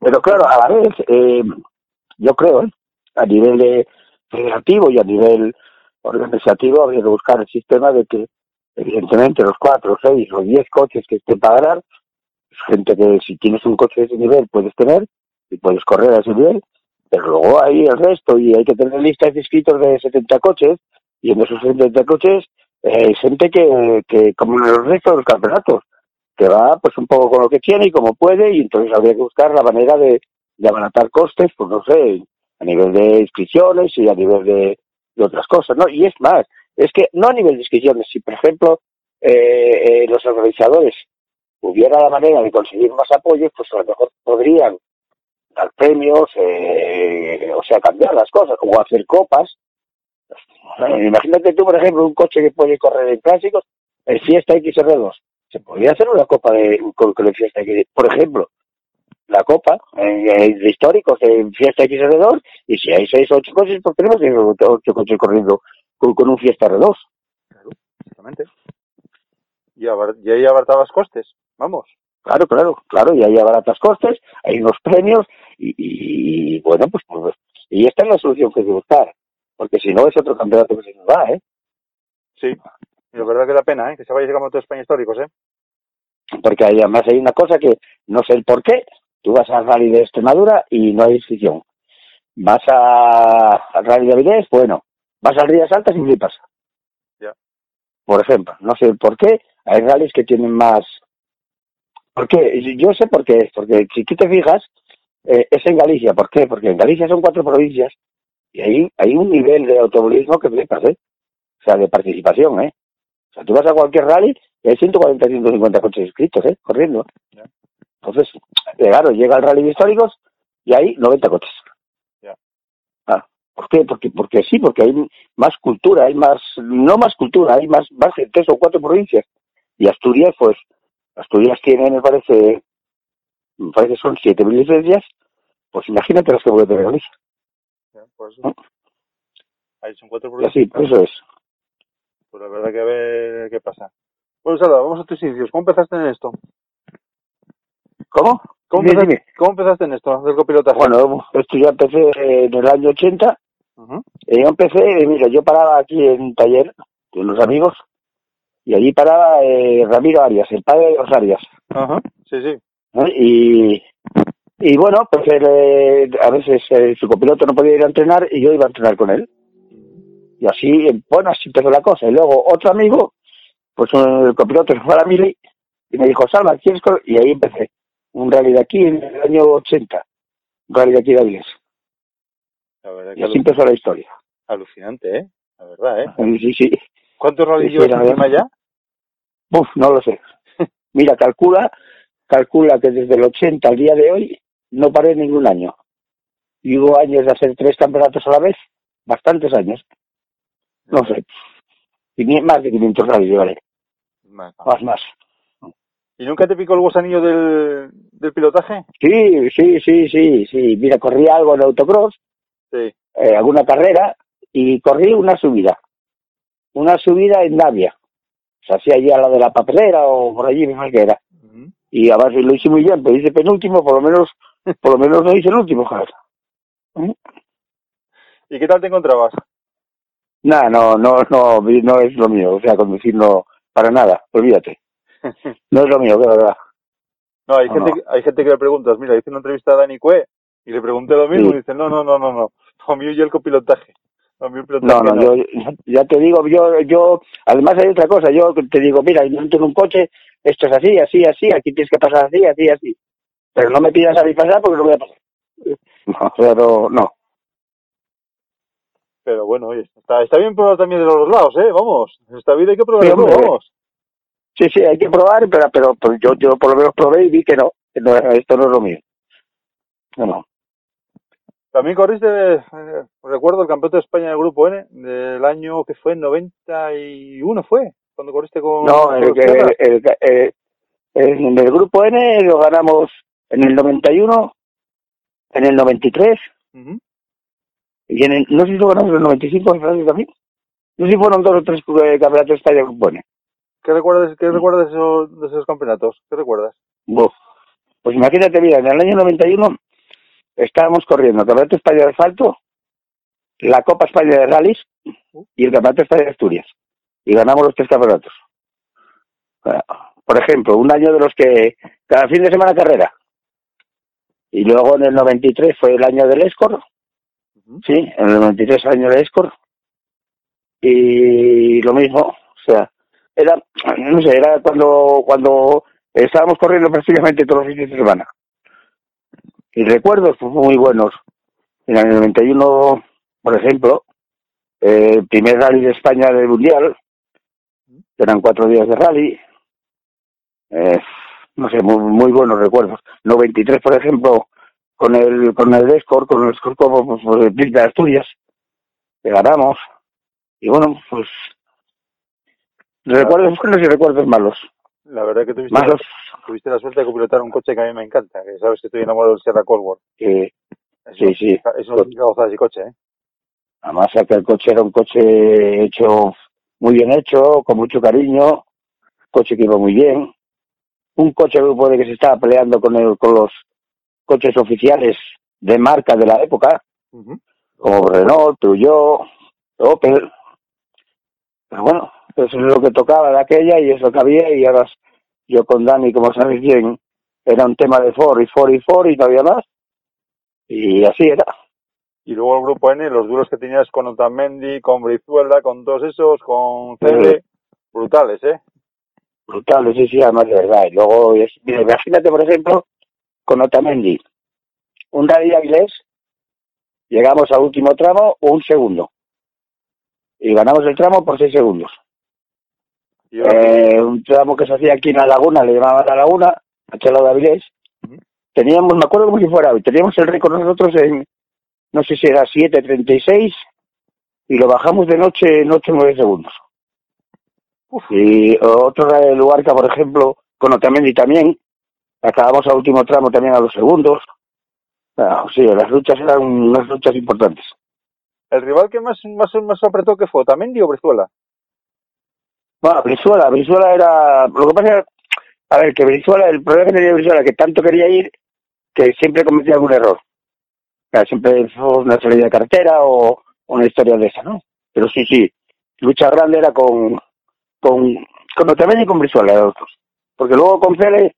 Pero claro, a la vez, eh, yo creo, ¿eh? a nivel de federativo y a nivel organizativo, habría que buscar el sistema de que, evidentemente, los cuatro, seis o diez coches que estén para ganar, es gente que si tienes un coche de ese nivel puedes tener y puedes correr a ese nivel, pero luego hay el resto y hay que tener listas de inscritos de 70 coches y en esos 70 coches eh, gente que, que, como en el resto de los campeonatos, que va pues un poco con lo que tiene y como puede y entonces habría que buscar la manera de, abaratar costes, pues no sé, a nivel de inscripciones y a nivel de, otras cosas, ¿no? Y es más, es que no a nivel de inscripciones, si por ejemplo eh, eh, los organizadores hubiera la manera de conseguir más apoyos, pues a lo mejor podrían dar premios, eh, o sea, cambiar las cosas, o hacer copas. Imagínate tú, por ejemplo, un coche que puede correr en clásicos, el Fiesta XR2. Se podría hacer una copa de, con, con Fiesta XR2, por ejemplo, la copa eh, de históricos en Fiesta XR2, y si hay seis o ocho coches, pues tenemos 8 coches corriendo con, con un Fiesta R2. Exactamente. Y, abar- y ahí abartabas costes. Vamos. Claro, claro, claro, y hay baratas costes, hay unos premios y, y- y, bueno, pues, pues, y esta es la solución que hay que buscar, porque si no es otro campeonato que se nos va, ¿eh? Sí. Y la verdad que da pena, ¿eh? Que se vaya a campeonato de España históricos, ¿eh? Porque hay- además hay una cosa que no sé el por qué, tú vas al rally de Extremadura y no hay inscripción. Vas a, al rally de Avilés, bueno, vas al Rías Altas y flipas. Ya. Por ejemplo, no sé el por qué, hay rallies que tienen más... ¿Por qué? Yo sé por qué es, porque si tú te fijas, eh, es en Galicia. ¿Por qué? Porque en Galicia son cuatro provincias y ahí hay un nivel de automovilismo que flipas, ¿eh? O sea, de participación, ¿eh? O sea, tú vas a cualquier rally y hay 140, 150 coches inscritos, ¿eh? Corriendo. Entonces, eh, claro, llega el rally de históricos y hay 90 coches. Ah, ¿Por qué? Porque, porque sí, porque hay más cultura, hay más, no más cultura, hay más, más de tres o cuatro provincias. Y Asturias, pues, Asturias tiene, me parece, me parece que son 7.000 licencias, pues imagínate las que puede tener Galicia. Por eso. ¿no? Ahí son cuatro provincias. eso es. Pues la verdad que a ver qué pasa. Bueno, Salva, vamos a tus inicios. ¿Cómo empezaste en esto? ¿Cómo? ¿Cómo, Dime, empezaste, dime. ¿Cómo empezaste en esto del copilotaje? Bueno, esto ya empecé en el año 80 Ujú. Eh, yo empecé, eh, mira, yo paraba aquí en un taller con unos amigos y allí paraba eh, Ramiro Arias, el padre de los Arias. Ajá. Sí, sí. ¿no? Y, y bueno, pues él, eh, a veces eh, su copiloto no podía ir a entrenar y yo iba a entrenar con él. Y así, bueno, así empezó la cosa. Y luego otro amigo, pues un- el copiloto se fue a la Mili y me dijo, Salva, ¿quieres cor-?" Y ahí empecé. Un rally de aquí en el año 80. Un rally de aquí de Avilés. La verdad Y que así empezó la historia. alucinante, ¿eh? La verdad, ¿eh? Sí, sí. ¿Cuántos sí, llevas encima ya? Uf, no lo sé. Mira, calcula, calcula que desde el 80 al día de hoy no paré ningún año. Y hubo años de hacer tres campeonatos a la vez, bastantes años. No sé, más de 500 rallies llevaré, Más. más, más. ¿Y nunca te picó el gusanillo del, del pilotaje? Sí, sí, sí, sí, sí. Mira, corrí algo en autocross, Sí. eh, alguna carrera, y corrí una subida. Una subida en Navia. O sea, hacía allí a la de la papelera o por allí, no sé qué era. Y además lo hice muy bien, pero hice penúltimo, por lo menos, por lo menos no hice el último, joder. ¿Y qué tal te encontrabas? Nah, no, no, no, no es lo mío, o sea, conducir no, para nada, olvídate. No es lo mío, de verdad. No, hay, No, gente, no. hay gente que le preguntas, mira, hice una entrevista a Dani Cue y le pregunté lo mismo Sí. y dice, no, no, no, no, no, lo mío y el copilotaje. Pilotaje No, no, yo, ya te digo, yo, yo, además hay otra cosa, yo te digo, mira, yo entro en un coche, esto es así, así, así, aquí tienes que pasar así, así, así. Pero no me pidas a mí pasar porque no voy a pasar. No, pero no. Pero bueno, oye, está, está bien probar también de los dos lados, ¿eh? Vamos, en esta vida hay que probar Sí, hombre. vamos. Sí, sí, hay que probar, pero, pero, pero yo, yo por lo menos probé y vi que no, que no, esto no es lo mío. No, no. También corriste, eh, recuerdo, el campeonato de España del Grupo N del año que fue, 91 fue, cuando corriste con... No, el, que- el, el- en el grupo N lo ganamos en el 91, en el 93, Ujú. Y en el, no sé si lo ganamos en el 95 en Francia también. No sé si fueron dos o tres eh, campeonatos de España grupo N. ¿Qué recuerdas, qué recuerdas de esos, de esos campeonatos? ¿Qué recuerdas? Buf. Pues imagínate, mira, en el año 91 estábamos corriendo el Campeonato España de Asfalto, la Copa España de Rallys y el Campeonato de España de Asturias. Y ganamos los tres campeonatos. Por ejemplo, un año de los que cada fin de semana carrera. Y luego en el 93 fue el año del Escor. Sí, en el 93 el año del Escor. Y lo mismo, o sea, era, no sé, era cuando, cuando estábamos corriendo prácticamente todos los fines de semana. Y recuerdos pues, muy buenos. En el 91, por ejemplo, eh, el primer rally de España del Mundial, eran cuatro días de rally. Eh, no sé, muy, muy buenos recuerdos. 93, por ejemplo, con el con el Escort, con el Escort como pues, pues, de Asturias, que ganamos. Y bueno, pues recuerdos buenos y recuerdos malos. La verdad que tuviste, Malos tuviste la suerte de copilotar un coche que a mí me encanta, que sabes que estoy enamorado del Sierra Colworth. que Es Sí, una- sí. Es una auténtica gozada ese coche, ¿eh? Además, aquel coche era un coche hecho, muy bien hecho, con mucho cariño, coche que iba muy bien. Un coche que puede que se estaba peleando con, el, con los coches oficiales de marca de la época, como Renault, Peugeot, Opel. Pero bueno, eso es lo que tocaba de aquella y es lo que había y ahora yo con Dani, como sabéis bien, era un tema de Ford y Ford y Ford y no había más. Y así era. Y luego el grupo N, los duros que tenías con Otamendi, con Brizuela, con todos esos, con Cele, brutales, ¿eh? Brutal, sí, sí, además de verdad. Y luego, mira, imagínate, por ejemplo, con Otamendi, un Rally Avilés, llegamos al último tramo un segundo. Y ganamos el tramo por seis segundos. Eh, un tramo que se hacía aquí en la laguna, le llamaban la laguna, al lado de Avilés. Teníamos, me acuerdo como si fuera hoy, teníamos el récord nosotros en, no sé si era 7.36 y lo bajamos de noche en 8 o 9 segundos. Y otro lugar que, por ejemplo, con Otamendi también, acabamos al último tramo también a los segundos. Ah, sí, las luchas eran unas luchas importantes. el rival que más, más, más apretó que fue Otamendi o Brizuela. Bueno, Brizuela, Brizuela era, lo que pasa, a ver, que Brizuela, el problema que tenía Brizuela, que tanto quería ir, que siempre cometía algún error. O sea, siempre fue una salida de cartera o una historia de esa, ¿no? Pero sí, sí, lucha grande era con, con, con Otamendi y con Brizuela, los dos. Porque luego con Fele,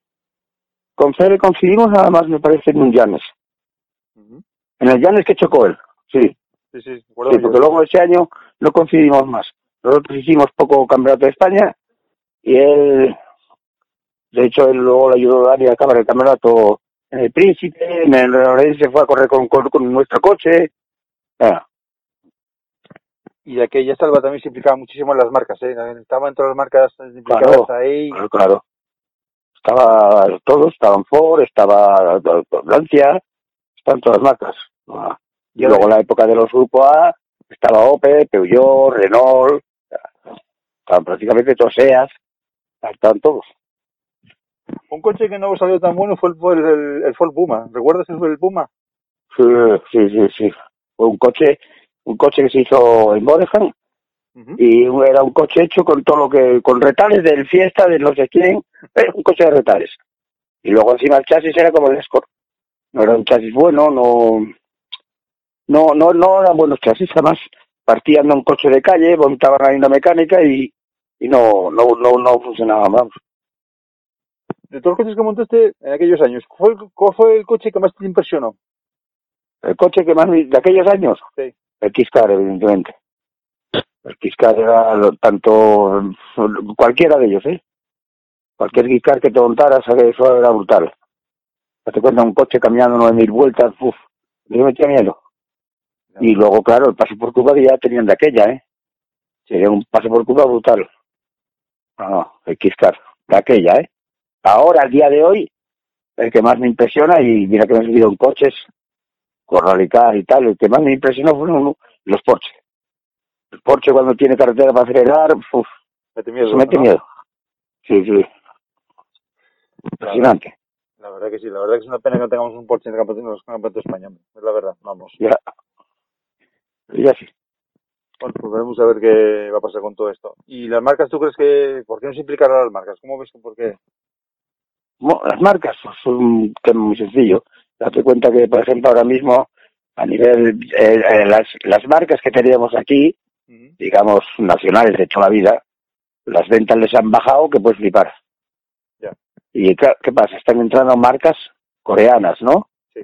con Fele coincidimos nada más, me parece, en un Llanes. En el Llanes que chocó él, sí. Sí, sí, Sí, yo. porque luego ese año no coincidimos más. Nosotros hicimos poco campeonato de España y él, de hecho, él luego le ayudó a Dani a acabar el campeonato en el Príncipe, en el Lorense fue a correr con, con, con nuestro coche. Ah, Y aquella salva también se implicaba muchísimo en las marcas, ¿eh? Estaba entre las marcas implicadas Claro. ahí. claro, claro. Estaba todos, estaban Ford, estaba Lancia, estaban todas las marcas. Y luego ves. la época de los Grupo A, estaba Opel, Peugeot, Renault, estaban prácticamente todos SEAT, estaban todos. Un coche que no salió tan bueno fue el, el, Ford Puma. ¿Recuerdas el, el Puma? Sí, sí, sí, sí. Fue un coche, un coche que se hizo en Y era un coche hecho con todo lo que, con retales del Fiesta, de no sé quién, pero un coche de retales. Y luego encima el chasis era como el Escort. No era un chasis bueno, no, no, no, no eran buenos chasis, además partían de un coche de calle, montaban ahí una mecánica y, y no, no, no, no funcionaba más. De todos los coches que montaste en aquellos años, ¿cuál, fue el- cuál fue el coche que más te impresionó? El coche que más de aquellos años, Sí. el Kiscar, evidentemente. El Kiscar era lo- tanto cualquiera de ellos, ¿eh? Cualquier Kiscar que te montara, eso era brutal. Te cuenta un coche caminando nueve mil vueltas, uff, yo metía miedo. Y luego, claro, el paso por Cuba que ya tenían de aquella, ¿eh? Sería un paso por Cuba brutal. Ah, el Kiscar, de aquella, ¿eh? Ahora, al día de hoy, el que más me impresiona, y mira que me he subido en coches, con radical y tal, el que más me impresionó fueron los Porsche. El Porsche cuando tiene carretera para acelerar, uff, Mete miedo. se mete ¿no? miedo. Sí, sí. Impresionante. La verdad que sí, la verdad que es una pena que no tengamos un Porsche en el campeonato, España. hombre. Es la verdad, vamos. Ya. Ya sí. Bueno, pues veremos a ver qué va a pasar con todo esto. ¿Y las marcas tú crees que... ¿Por qué no se implicarán las marcas? ¿Cómo ves que por qué? Bueno, las marcas pues, son un tema muy sencillo. Date cuenta que, por ejemplo, ahora mismo, a nivel, eh, eh, las, las marcas que teníamos aquí. Digamos, nacionales de toda la vida, las ventas les han bajado que puedes flipar. Ya. ¿Y qué, pasa? Están entrando marcas coreanas, ¿no? Sí.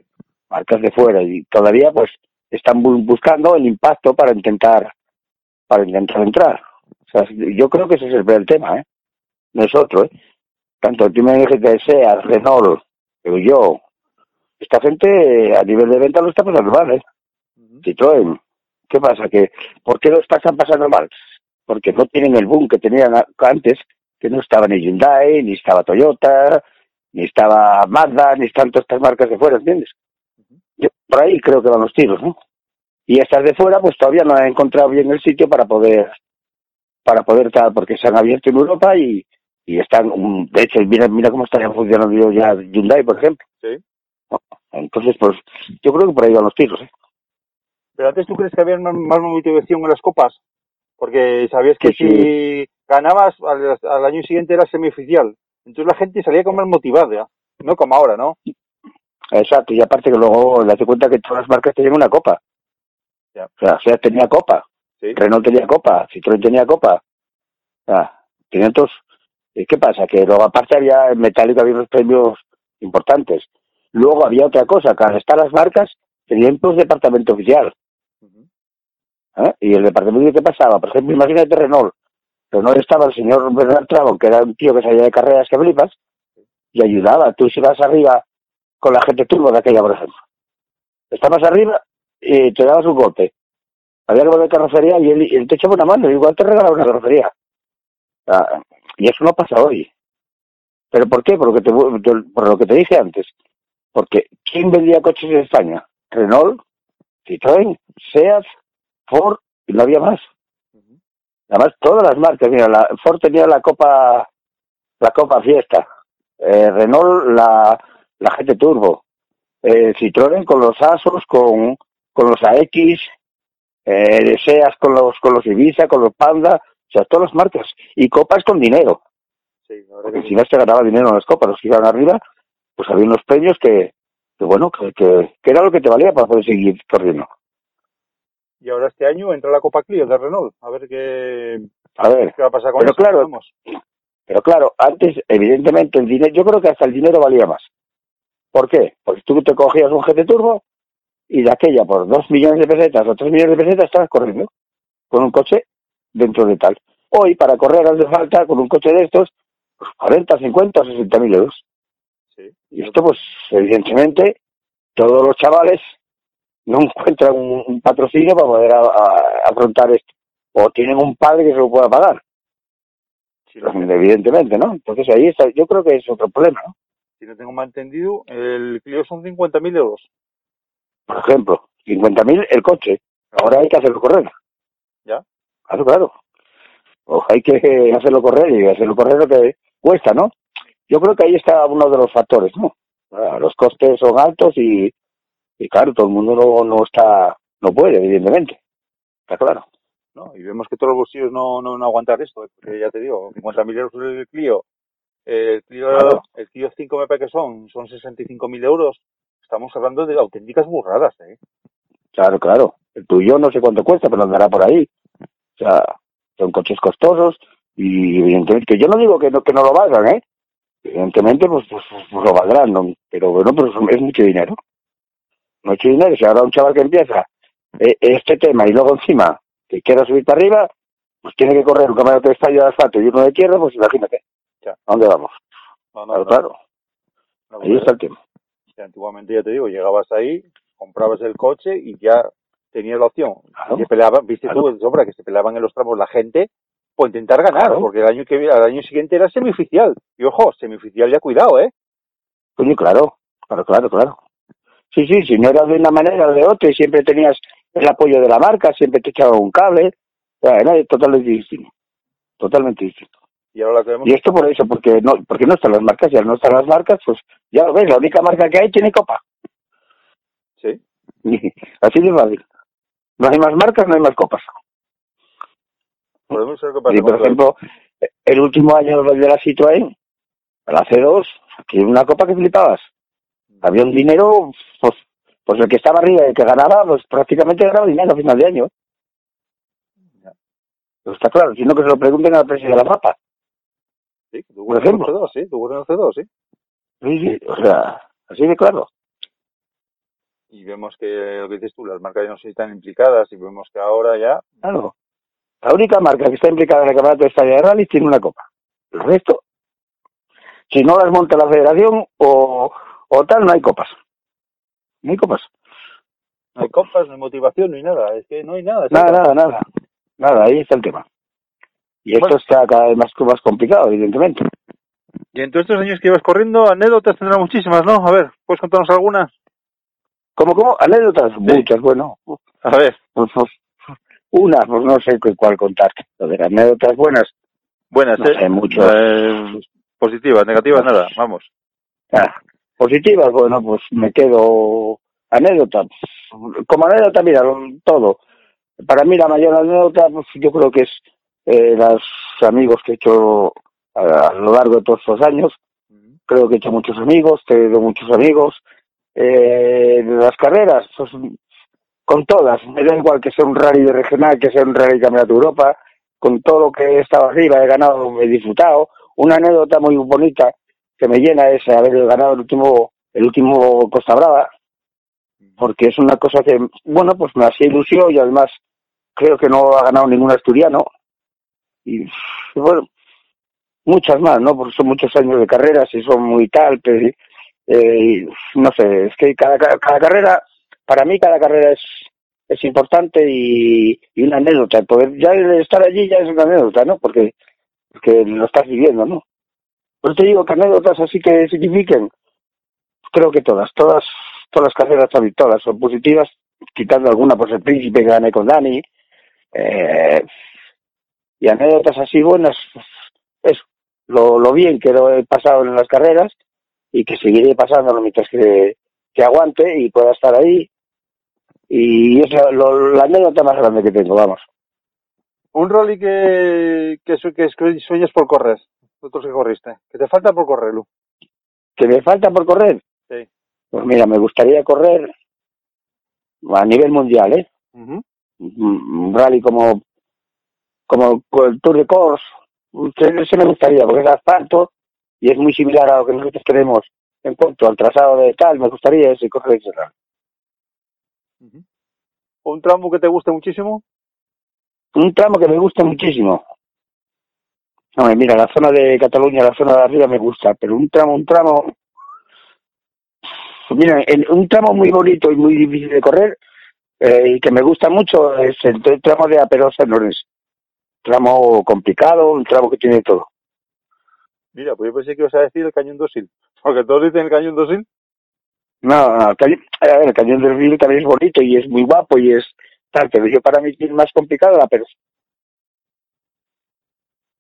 Marcas de fuera y todavía pues están bu- buscando el impacto para intentar para intentar entrar. O sea, yo creo que ese es el, tema, ¿eh? No es otro, ¿eh? Tanto el primer que sea, Renault, yo, esta gente a nivel de venta lo está pasando mal, ¿eh? Citroën. ¿Qué pasa? que ¿Por qué lo están pasando mal? Porque no tienen el boom que tenían antes, que no estaba ni Hyundai, ni estaba Toyota, ni estaba Mazda, ni están todas estas marcas de fuera, ¿entiendes? Yo por ahí creo que van los tiros, ¿no? Y estas de fuera, pues todavía no han encontrado bien el sitio para poder, para poder tal, porque se han abierto en Europa y, y están, de hecho, mira, mira cómo estaría funcionando ya Hyundai, por ejemplo. Sí. Entonces, pues, yo creo que por ahí van los tiros, ¿eh? Pero antes tú crees que había más, más motivación en las copas, porque sabías que Sí, si ganabas al, al año siguiente era semioficial. Entonces la gente salía con más motivada, no como ahora, ¿no? Exacto, y aparte que luego date cuenta que todas las marcas tenían una copa. Ya. O sea, Seat tenía copa, Sí. Renault tenía copa, Citroën tenía copa. Sea, tenían todos... ¿Y ¿Qué pasa? Que luego aparte había en metálico había unos premios importantes. Luego había otra cosa, que al estar las marcas tenían pues departamento oficial. ¿Eh? Y el departamento ¿qué pasaba? Por ejemplo, imagínate Renault. Renault estaba el señor Bernard Trabon, que era un tío que salía de carreras que flipas, y ayudaba. Tú si vas arriba con la gente turbo de aquella, por ejemplo. Estabas arriba y te dabas un golpe. Había que volver a carrocería y él, y él te echaba una mano, igual te regalaba una carrocería. Ah, y eso no pasa hoy. ¿Pero por qué? Te, por lo que te dije antes. Porque ¿quién vendía coches en España? Renault, Citroën, Seat, Ford y no había más. Además, todas las marcas, mira, la, Ford tenía la Copa, la Copa Fiesta, eh, Renault la, la GT Turbo, eh, Citroën con los Asos, con, con los AX, eh, Seat con los, con los Ibiza, con los Panda, o sea, todas las marcas. Y copas con dinero, Sí, porque que si no se ganaba dinero en las copas, los que iban arriba, pues había unos premios que, que bueno, que, que, que era lo que te valía para poder seguir corriendo. Y ahora este año entra la Copa Clio de Renault. A ver qué, A ver, qué va a pasar con Pero eso. claro, vamos. Pero claro, antes, evidentemente, el dinero, yo creo que hasta el dinero valía más. ¿Por qué? Porque tú te cogías un GT Turbo y de aquella por dos millones de pesetas o tres millones de pesetas estabas corriendo con un coche dentro de tal. Hoy, para correr, hace falta con un coche de estos, pues 40, 50 o 60 mil euros. Sí. Y esto, pues, evidentemente, todos los chavales no encuentran un, un patrocinio para poder a- a- afrontar esto. O tienen un padre que se lo pueda pagar, no, evidentemente, ¿no? Entonces ahí está, yo creo que es otro problema, ¿no? si no tengo mal entendido, el Clio son 50.000 euros. Por ejemplo, 50.000 el coche, ahora hay que hacerlo correr. ¿Ya? Claro, claro. O hay que hacerlo correr y hacerlo correr lo que cuesta, ¿no? Yo creo que ahí está uno de los factores, ¿no? Ah, Los costes son altos y, y claro, todo el mundo no, no está, no puede, evidentemente. Está claro. ¿no? Y vemos que todos los bolsillos no, no, no aguantar esto, ¿eh? porque ya te digo, 50.000 euros el Clio, el Clio, Claro. el Clio 5 me parece que son, son 65.000 euros. Estamos hablando de auténticas burradas, ¿eh? Claro, claro. El tuyo no sé cuánto cuesta, pero andará por ahí. O sea, son coches costosos y evidentemente, que yo no digo que no, que no lo valgan, ¿eh? Evidentemente, pues, pues, pues lo valdrán, ¿no? pero bueno, pero es- es mucho dinero. Mucho dinero. Si ahora un chaval que empieza eh, este tema y luego encima que quiera subir para arriba, pues tiene que correr un camino de estadio de asfalto y uno de tierra, pues imagínate. Ya. ¿A dónde vamos? No, no, Claro, no, claro. no, Ahí está el tema. antiguamente, ya te digo, llegabas ahí, comprabas el coche y ya tenías la opción. Claro. Se peleaban, viste Claro. tú sobra que se peleaban en los tramos la gente por intentar ganar, Claro. porque el año que al año siguiente era semioficial. Y ojo, semioficial ya cuidado, ¿eh? Coño, claro, claro, claro, claro. Sí, sí, si no era de una manera o de otra y siempre tenías el apoyo de la marca, siempre te echaba un cable, o era totalmente distinto. Totalmente distinto. Y ahora la Y esto por eso, porque no, porque no están las marcas, ya no están las marcas, pues ya lo ves, la única marca que hay tiene copa. sí, Así de fácil. No hay más marcas, no hay más copas. Podemos Y por ejemplo, el último año de la Citroën, la C2, aquí una copa que flipabas. Había un dinero, pues, pues el que estaba arriba y el que ganaba, pues prácticamente ganaba dinero a final de año. Pero está claro, sino que se lo pregunten al precio de la mapa. Sí, tu por ejemplo. C2, sí, tu Renault C2, sí. Sí, sí, o sea, así de claro. Y vemos que lo que dices tú, las marcas ya no están implicadas y vemos que ahora ya, Claro. La única marca que está implicada en el campeonato de Estadio de Rally tiene una copa. El resto, si no las monta la federación o, o tal, no hay copas. No hay copas. no hay copas, no hay motivación, no hay nada, es que no hay nada. Nada, nada, nada. Nada, ahí está el tema. Y esto está cada vez más, más complicado, evidentemente. Y en todos estos años que ibas corriendo, anécdotas tendrás muchísimas, ¿no? A ver, ¿puedes contarnos alguna? ¿Cómo, cómo? Anécdotas, muchas, bueno. A ver, Pues, pues, una, pues no sé cu- cuál contar. A ver, anécdotas buenas. buenas, No ¿eh? sé. Eh, positivas, negativas, nada, vamos. Ah, positivas, bueno, pues me quedo anécdota. Como anécdota, mira, todo. Para mí la mayor anécdota, pues, yo creo que es eh, los amigos que he hecho a, a lo largo de todos estos años. Creo que he hecho muchos amigos, he tenido muchos amigos. Eh, las carreras, pues, con todas, me da igual que sea un rally de regional, que sea un rally Campeonato de Europa, con todo lo que he estado arriba, he ganado, he disfrutado. Una anécdota muy bonita que me llena es haber ganado el último, el último Costa Brava, porque es una cosa que, bueno, pues me hacía ilusión y además creo que no ha ganado ningún asturiano. Y bueno, muchas más, ¿no? Porque son muchos años de carreras y son muy tal, pero, eh, no sé, es que cada, cada carrera, para mí cada carrera es, es importante y, y una anécdota. Poder ya el estar allí ya es una anécdota, ¿no? Porque, porque lo estás viviendo, ¿no? Pues te digo que anécdotas así que signifiquen, creo que todas, todas, todas las carreras también, todas son positivas, quitando alguna por el príncipe que gané con Dani, eh, y anécdotas así buenas, pues, eso, lo, lo bien que lo he pasado en las carreras y que seguiré pasándolo mientras que, que aguante y pueda estar ahí. Y es la, lo- la anécdota más grande que tengo, vamos. Un rally que, que, que sueñas por correr. Otros que corriste. Que te falta por correr, Lu. ¿Que me falta por correr? Sí. Pues mira, me gustaría correr a nivel mundial, ¿eh? Un un rally como como el Tour de Corse, ese me gustaría porque es asfalto y es muy similar a lo que nosotros tenemos en cuanto al trazado de tal, me gustaría ese ese rally. Un tramo que te guste muchísimo. Un tramo que me gusta muchísimo. Hombre, mira, la zona de Cataluña, la zona de arriba me gusta, pero un tramo, un tramo, mira, en- un tramo muy bonito y muy difícil de correr eh, y que me gusta mucho es el, el tramo de Aperosa en Lorenz. Tramo complicado, un tramo que tiene todo. Mira, pues yo pensé que ibas a decir el cañón dosil. Porque todos dicen el cañón dosil. No, no, el cañón, ver, el cañón río también es bonito y es muy guapo y es tal, pero yo para mí es más complicado la.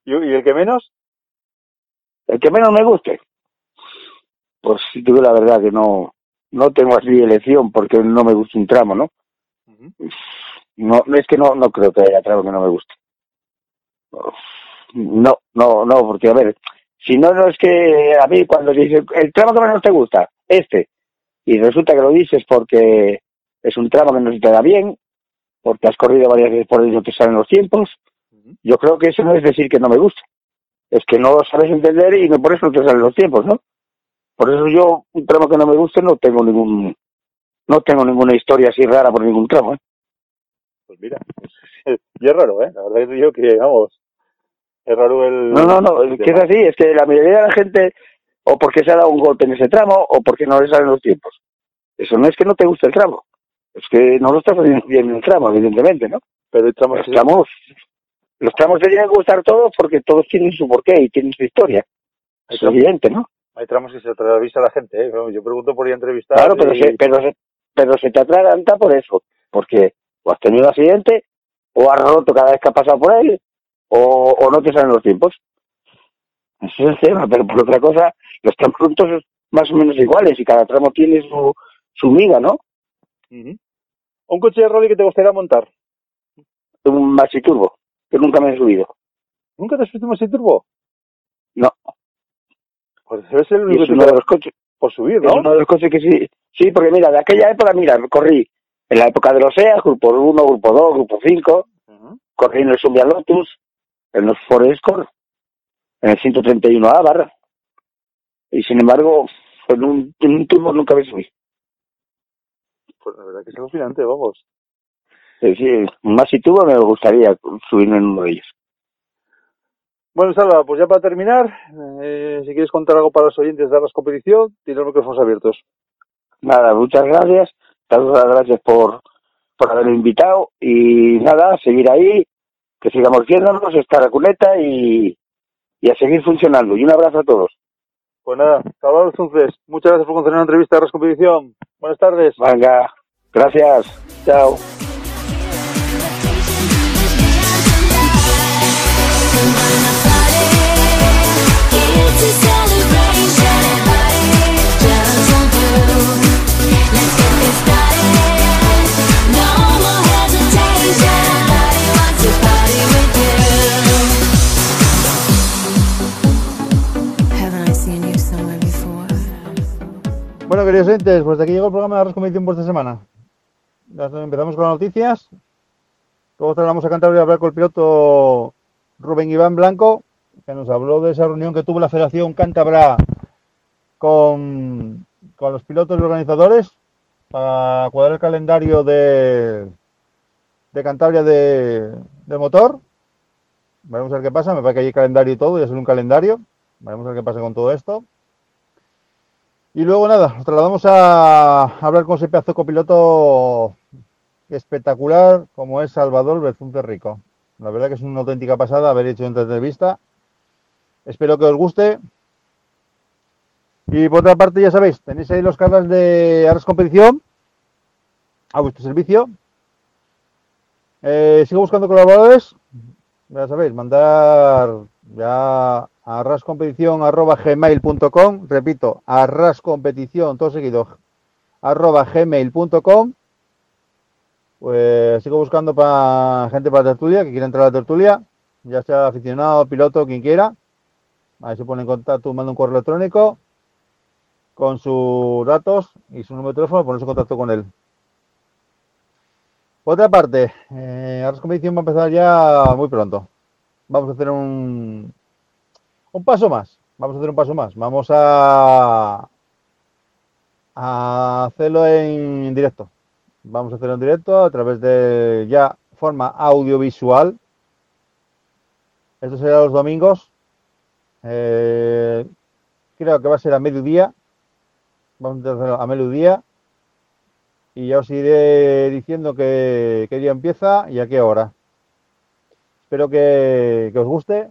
¿Y, y el que menos? El que menos me guste, pues si digo la verdad que no, no tengo así elección porque no me gusta un tramo, ¿no? No, es que no, no creo que haya tramo que no me guste. No, no, no, porque a ver, si no, no es que a mí cuando dice el tramo que menos te gusta, este, y resulta que lo dices porque es un tramo que no se te da bien, porque has corrido varias veces por ello te salen los tiempos, yo creo que eso no es decir que no me gusta, es que no lo sabes entender y no por eso te salen los tiempos, ¿no? Por eso yo, un tramo que no me guste, no tengo ningún, no tengo ninguna historia así rara por ningún tramo, ¿eh? Pues mira. y es raro, ¿eh? La verdad que te digo que, vamos. Es raro el. No, no, no, es que es así, es que la mayoría de la gente, o porque se ha dado un golpe en ese tramo, o porque no le salen los tiempos. Eso no es que no te guste el tramo, es que no lo estás haciendo bien en el tramo, evidentemente, ¿no? Pero hay tramos Los tramos, los tramos te tienen que gustar todos porque todos tienen su porqué y tienen su historia. Hay Es tramos, evidente, ¿no? hay tramos que se atraviesa la gente, ¿eh? Yo pregunto por ir a entrevistar. Claro, pero y- se, pero, se, pero se te atraganta por eso, porque o has tenido un accidente, o has roto cada vez que has pasado por él, o, o no te salen los tiempos. Ese es el tema, pero por otra cosa, los tramos son todos más o menos iguales y cada tramo tiene su, su miga, ¿no? Un coche de rally que te gustaría montar. Un maxi turbo, que nunca me he subido. ¿Nunca te has subido un Maxi Turbo? No. Pues debe ser el único es uno de los coches, por subir, es ¿no? uno de los coches que sí, sí, porque mira, de aquella época, mira, corrí en la época de los EA, grupo 1, grupo 2, grupo 5, Ujú. corrí en el Zumbia Lotus, en los Ford Escort, en el 131A barra. Y sin embargo, en un, en un turbo nunca me subí. Pues la verdad que es alucinante, vamos. Es decir, más si tuvo me gustaría subirme en uno de ellos. Bueno, Salva, pues ya para terminar, eh, si quieres contar algo para los oyentes de Arras Competición, tienes los micrófonos abiertos. Nada, muchas gracias. Las gracias por, por haberme invitado. Y nada, seguir ahí, que sigamos viéndonos, estar a cuneta y, y a seguir funcionando. Y un abrazo a todos. Pues nada, Salvador Zunces, muchas gracias por conceder una entrevista de Arras Competición. Buenas tardes. Venga, gracias. Chao. Bueno, queridos oyentes, pues de aquí llegó el programa de Arras Competición por esta semana. Empezamos con las noticias. Luego vamos a Cantabria a hablar con el piloto Rubén Iván Blanco, que nos habló de esa reunión que tuvo la Federación Cántabra con, los pilotos y organizadores para cuadrar el calendario de, de Cantabria de, de motor. Veremos a ver qué pasa. Me parece que hay calendario y todo, ya es un calendario. Veremos a ver qué pasa con todo esto. Y luego nada, nos trasladamos a hablar con ese pedazo copiloto espectacular como es Salvador Bezunte Rico. La verdad que es una auténtica pasada haber hecho esta entrevista. Espero que os guste. Y por otra parte, ya sabéis, tenéis ahí los canales de Arras Competición a vuestro servicio. Eh, sigo buscando colaboradores. Ya sabéis, mandar ya a arrascompetición.gmail.com Repito, arrascompetición, todo seguido, arroba gmail.com Pues sigo buscando para gente para la tertulia, que quiera entrar a la tertulia, ya sea aficionado, piloto, quien quiera. Ahí se pone en contacto, manda un correo electrónico con sus datos y su número de teléfono, ponerse en contacto con él. Por otra parte, eh, Arras Competición va a empezar ya muy pronto. Vamos a hacer un, un paso más. Vamos a hacer un paso más. Vamos a, a hacerlo en directo. Vamos a hacerlo en directo a través de ya forma audiovisual. Esto será los domingos. Eh, creo que va a ser a mediodía. Vamos a hacerlo a mediodía. Y ya os iré diciendo que, qué día empieza y a qué hora. Espero que os guste.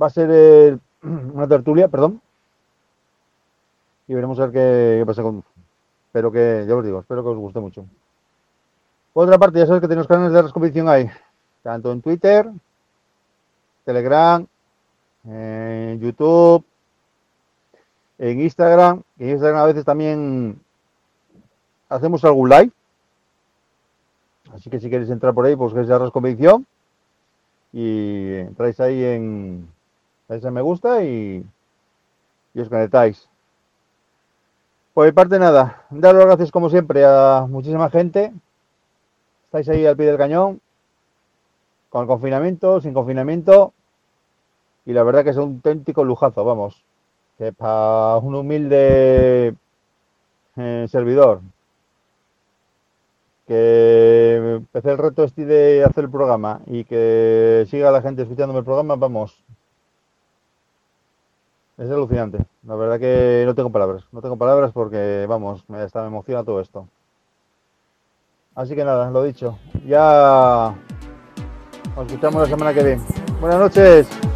Va a ser una tertulia, perdón. Y veremos a ver qué, qué pasa con. Espero que, ya os digo, espero que os guste mucho. Por otra parte, ya sabéis que tenemos canales de competición ahí, tanto en Twitter, Telegram, en YouTube, en Instagram. En Instagram a veces también hacemos algún live. Así que si queréis entrar por ahí, pues que es Arras Convicción. Y entráis ahí en. Dais me gusta y, y os conectáis. Por mi parte, nada. Dar las gracias, como siempre, a muchísima gente. Estáis ahí al pie del cañón. Con confinamiento, sin confinamiento. Y la verdad que es un auténtico lujazo, vamos. Que para un humilde eh, servidor que empecé el reto este de hacer el programa y que siga la gente escuchándome el programa, vamos. Es alucinante. La verdad que no tengo palabras. No tengo palabras porque, vamos, me, hasta me emociona todo esto. Así que nada, lo dicho. Ya nos escuchamos la semana que viene. Buenas noches.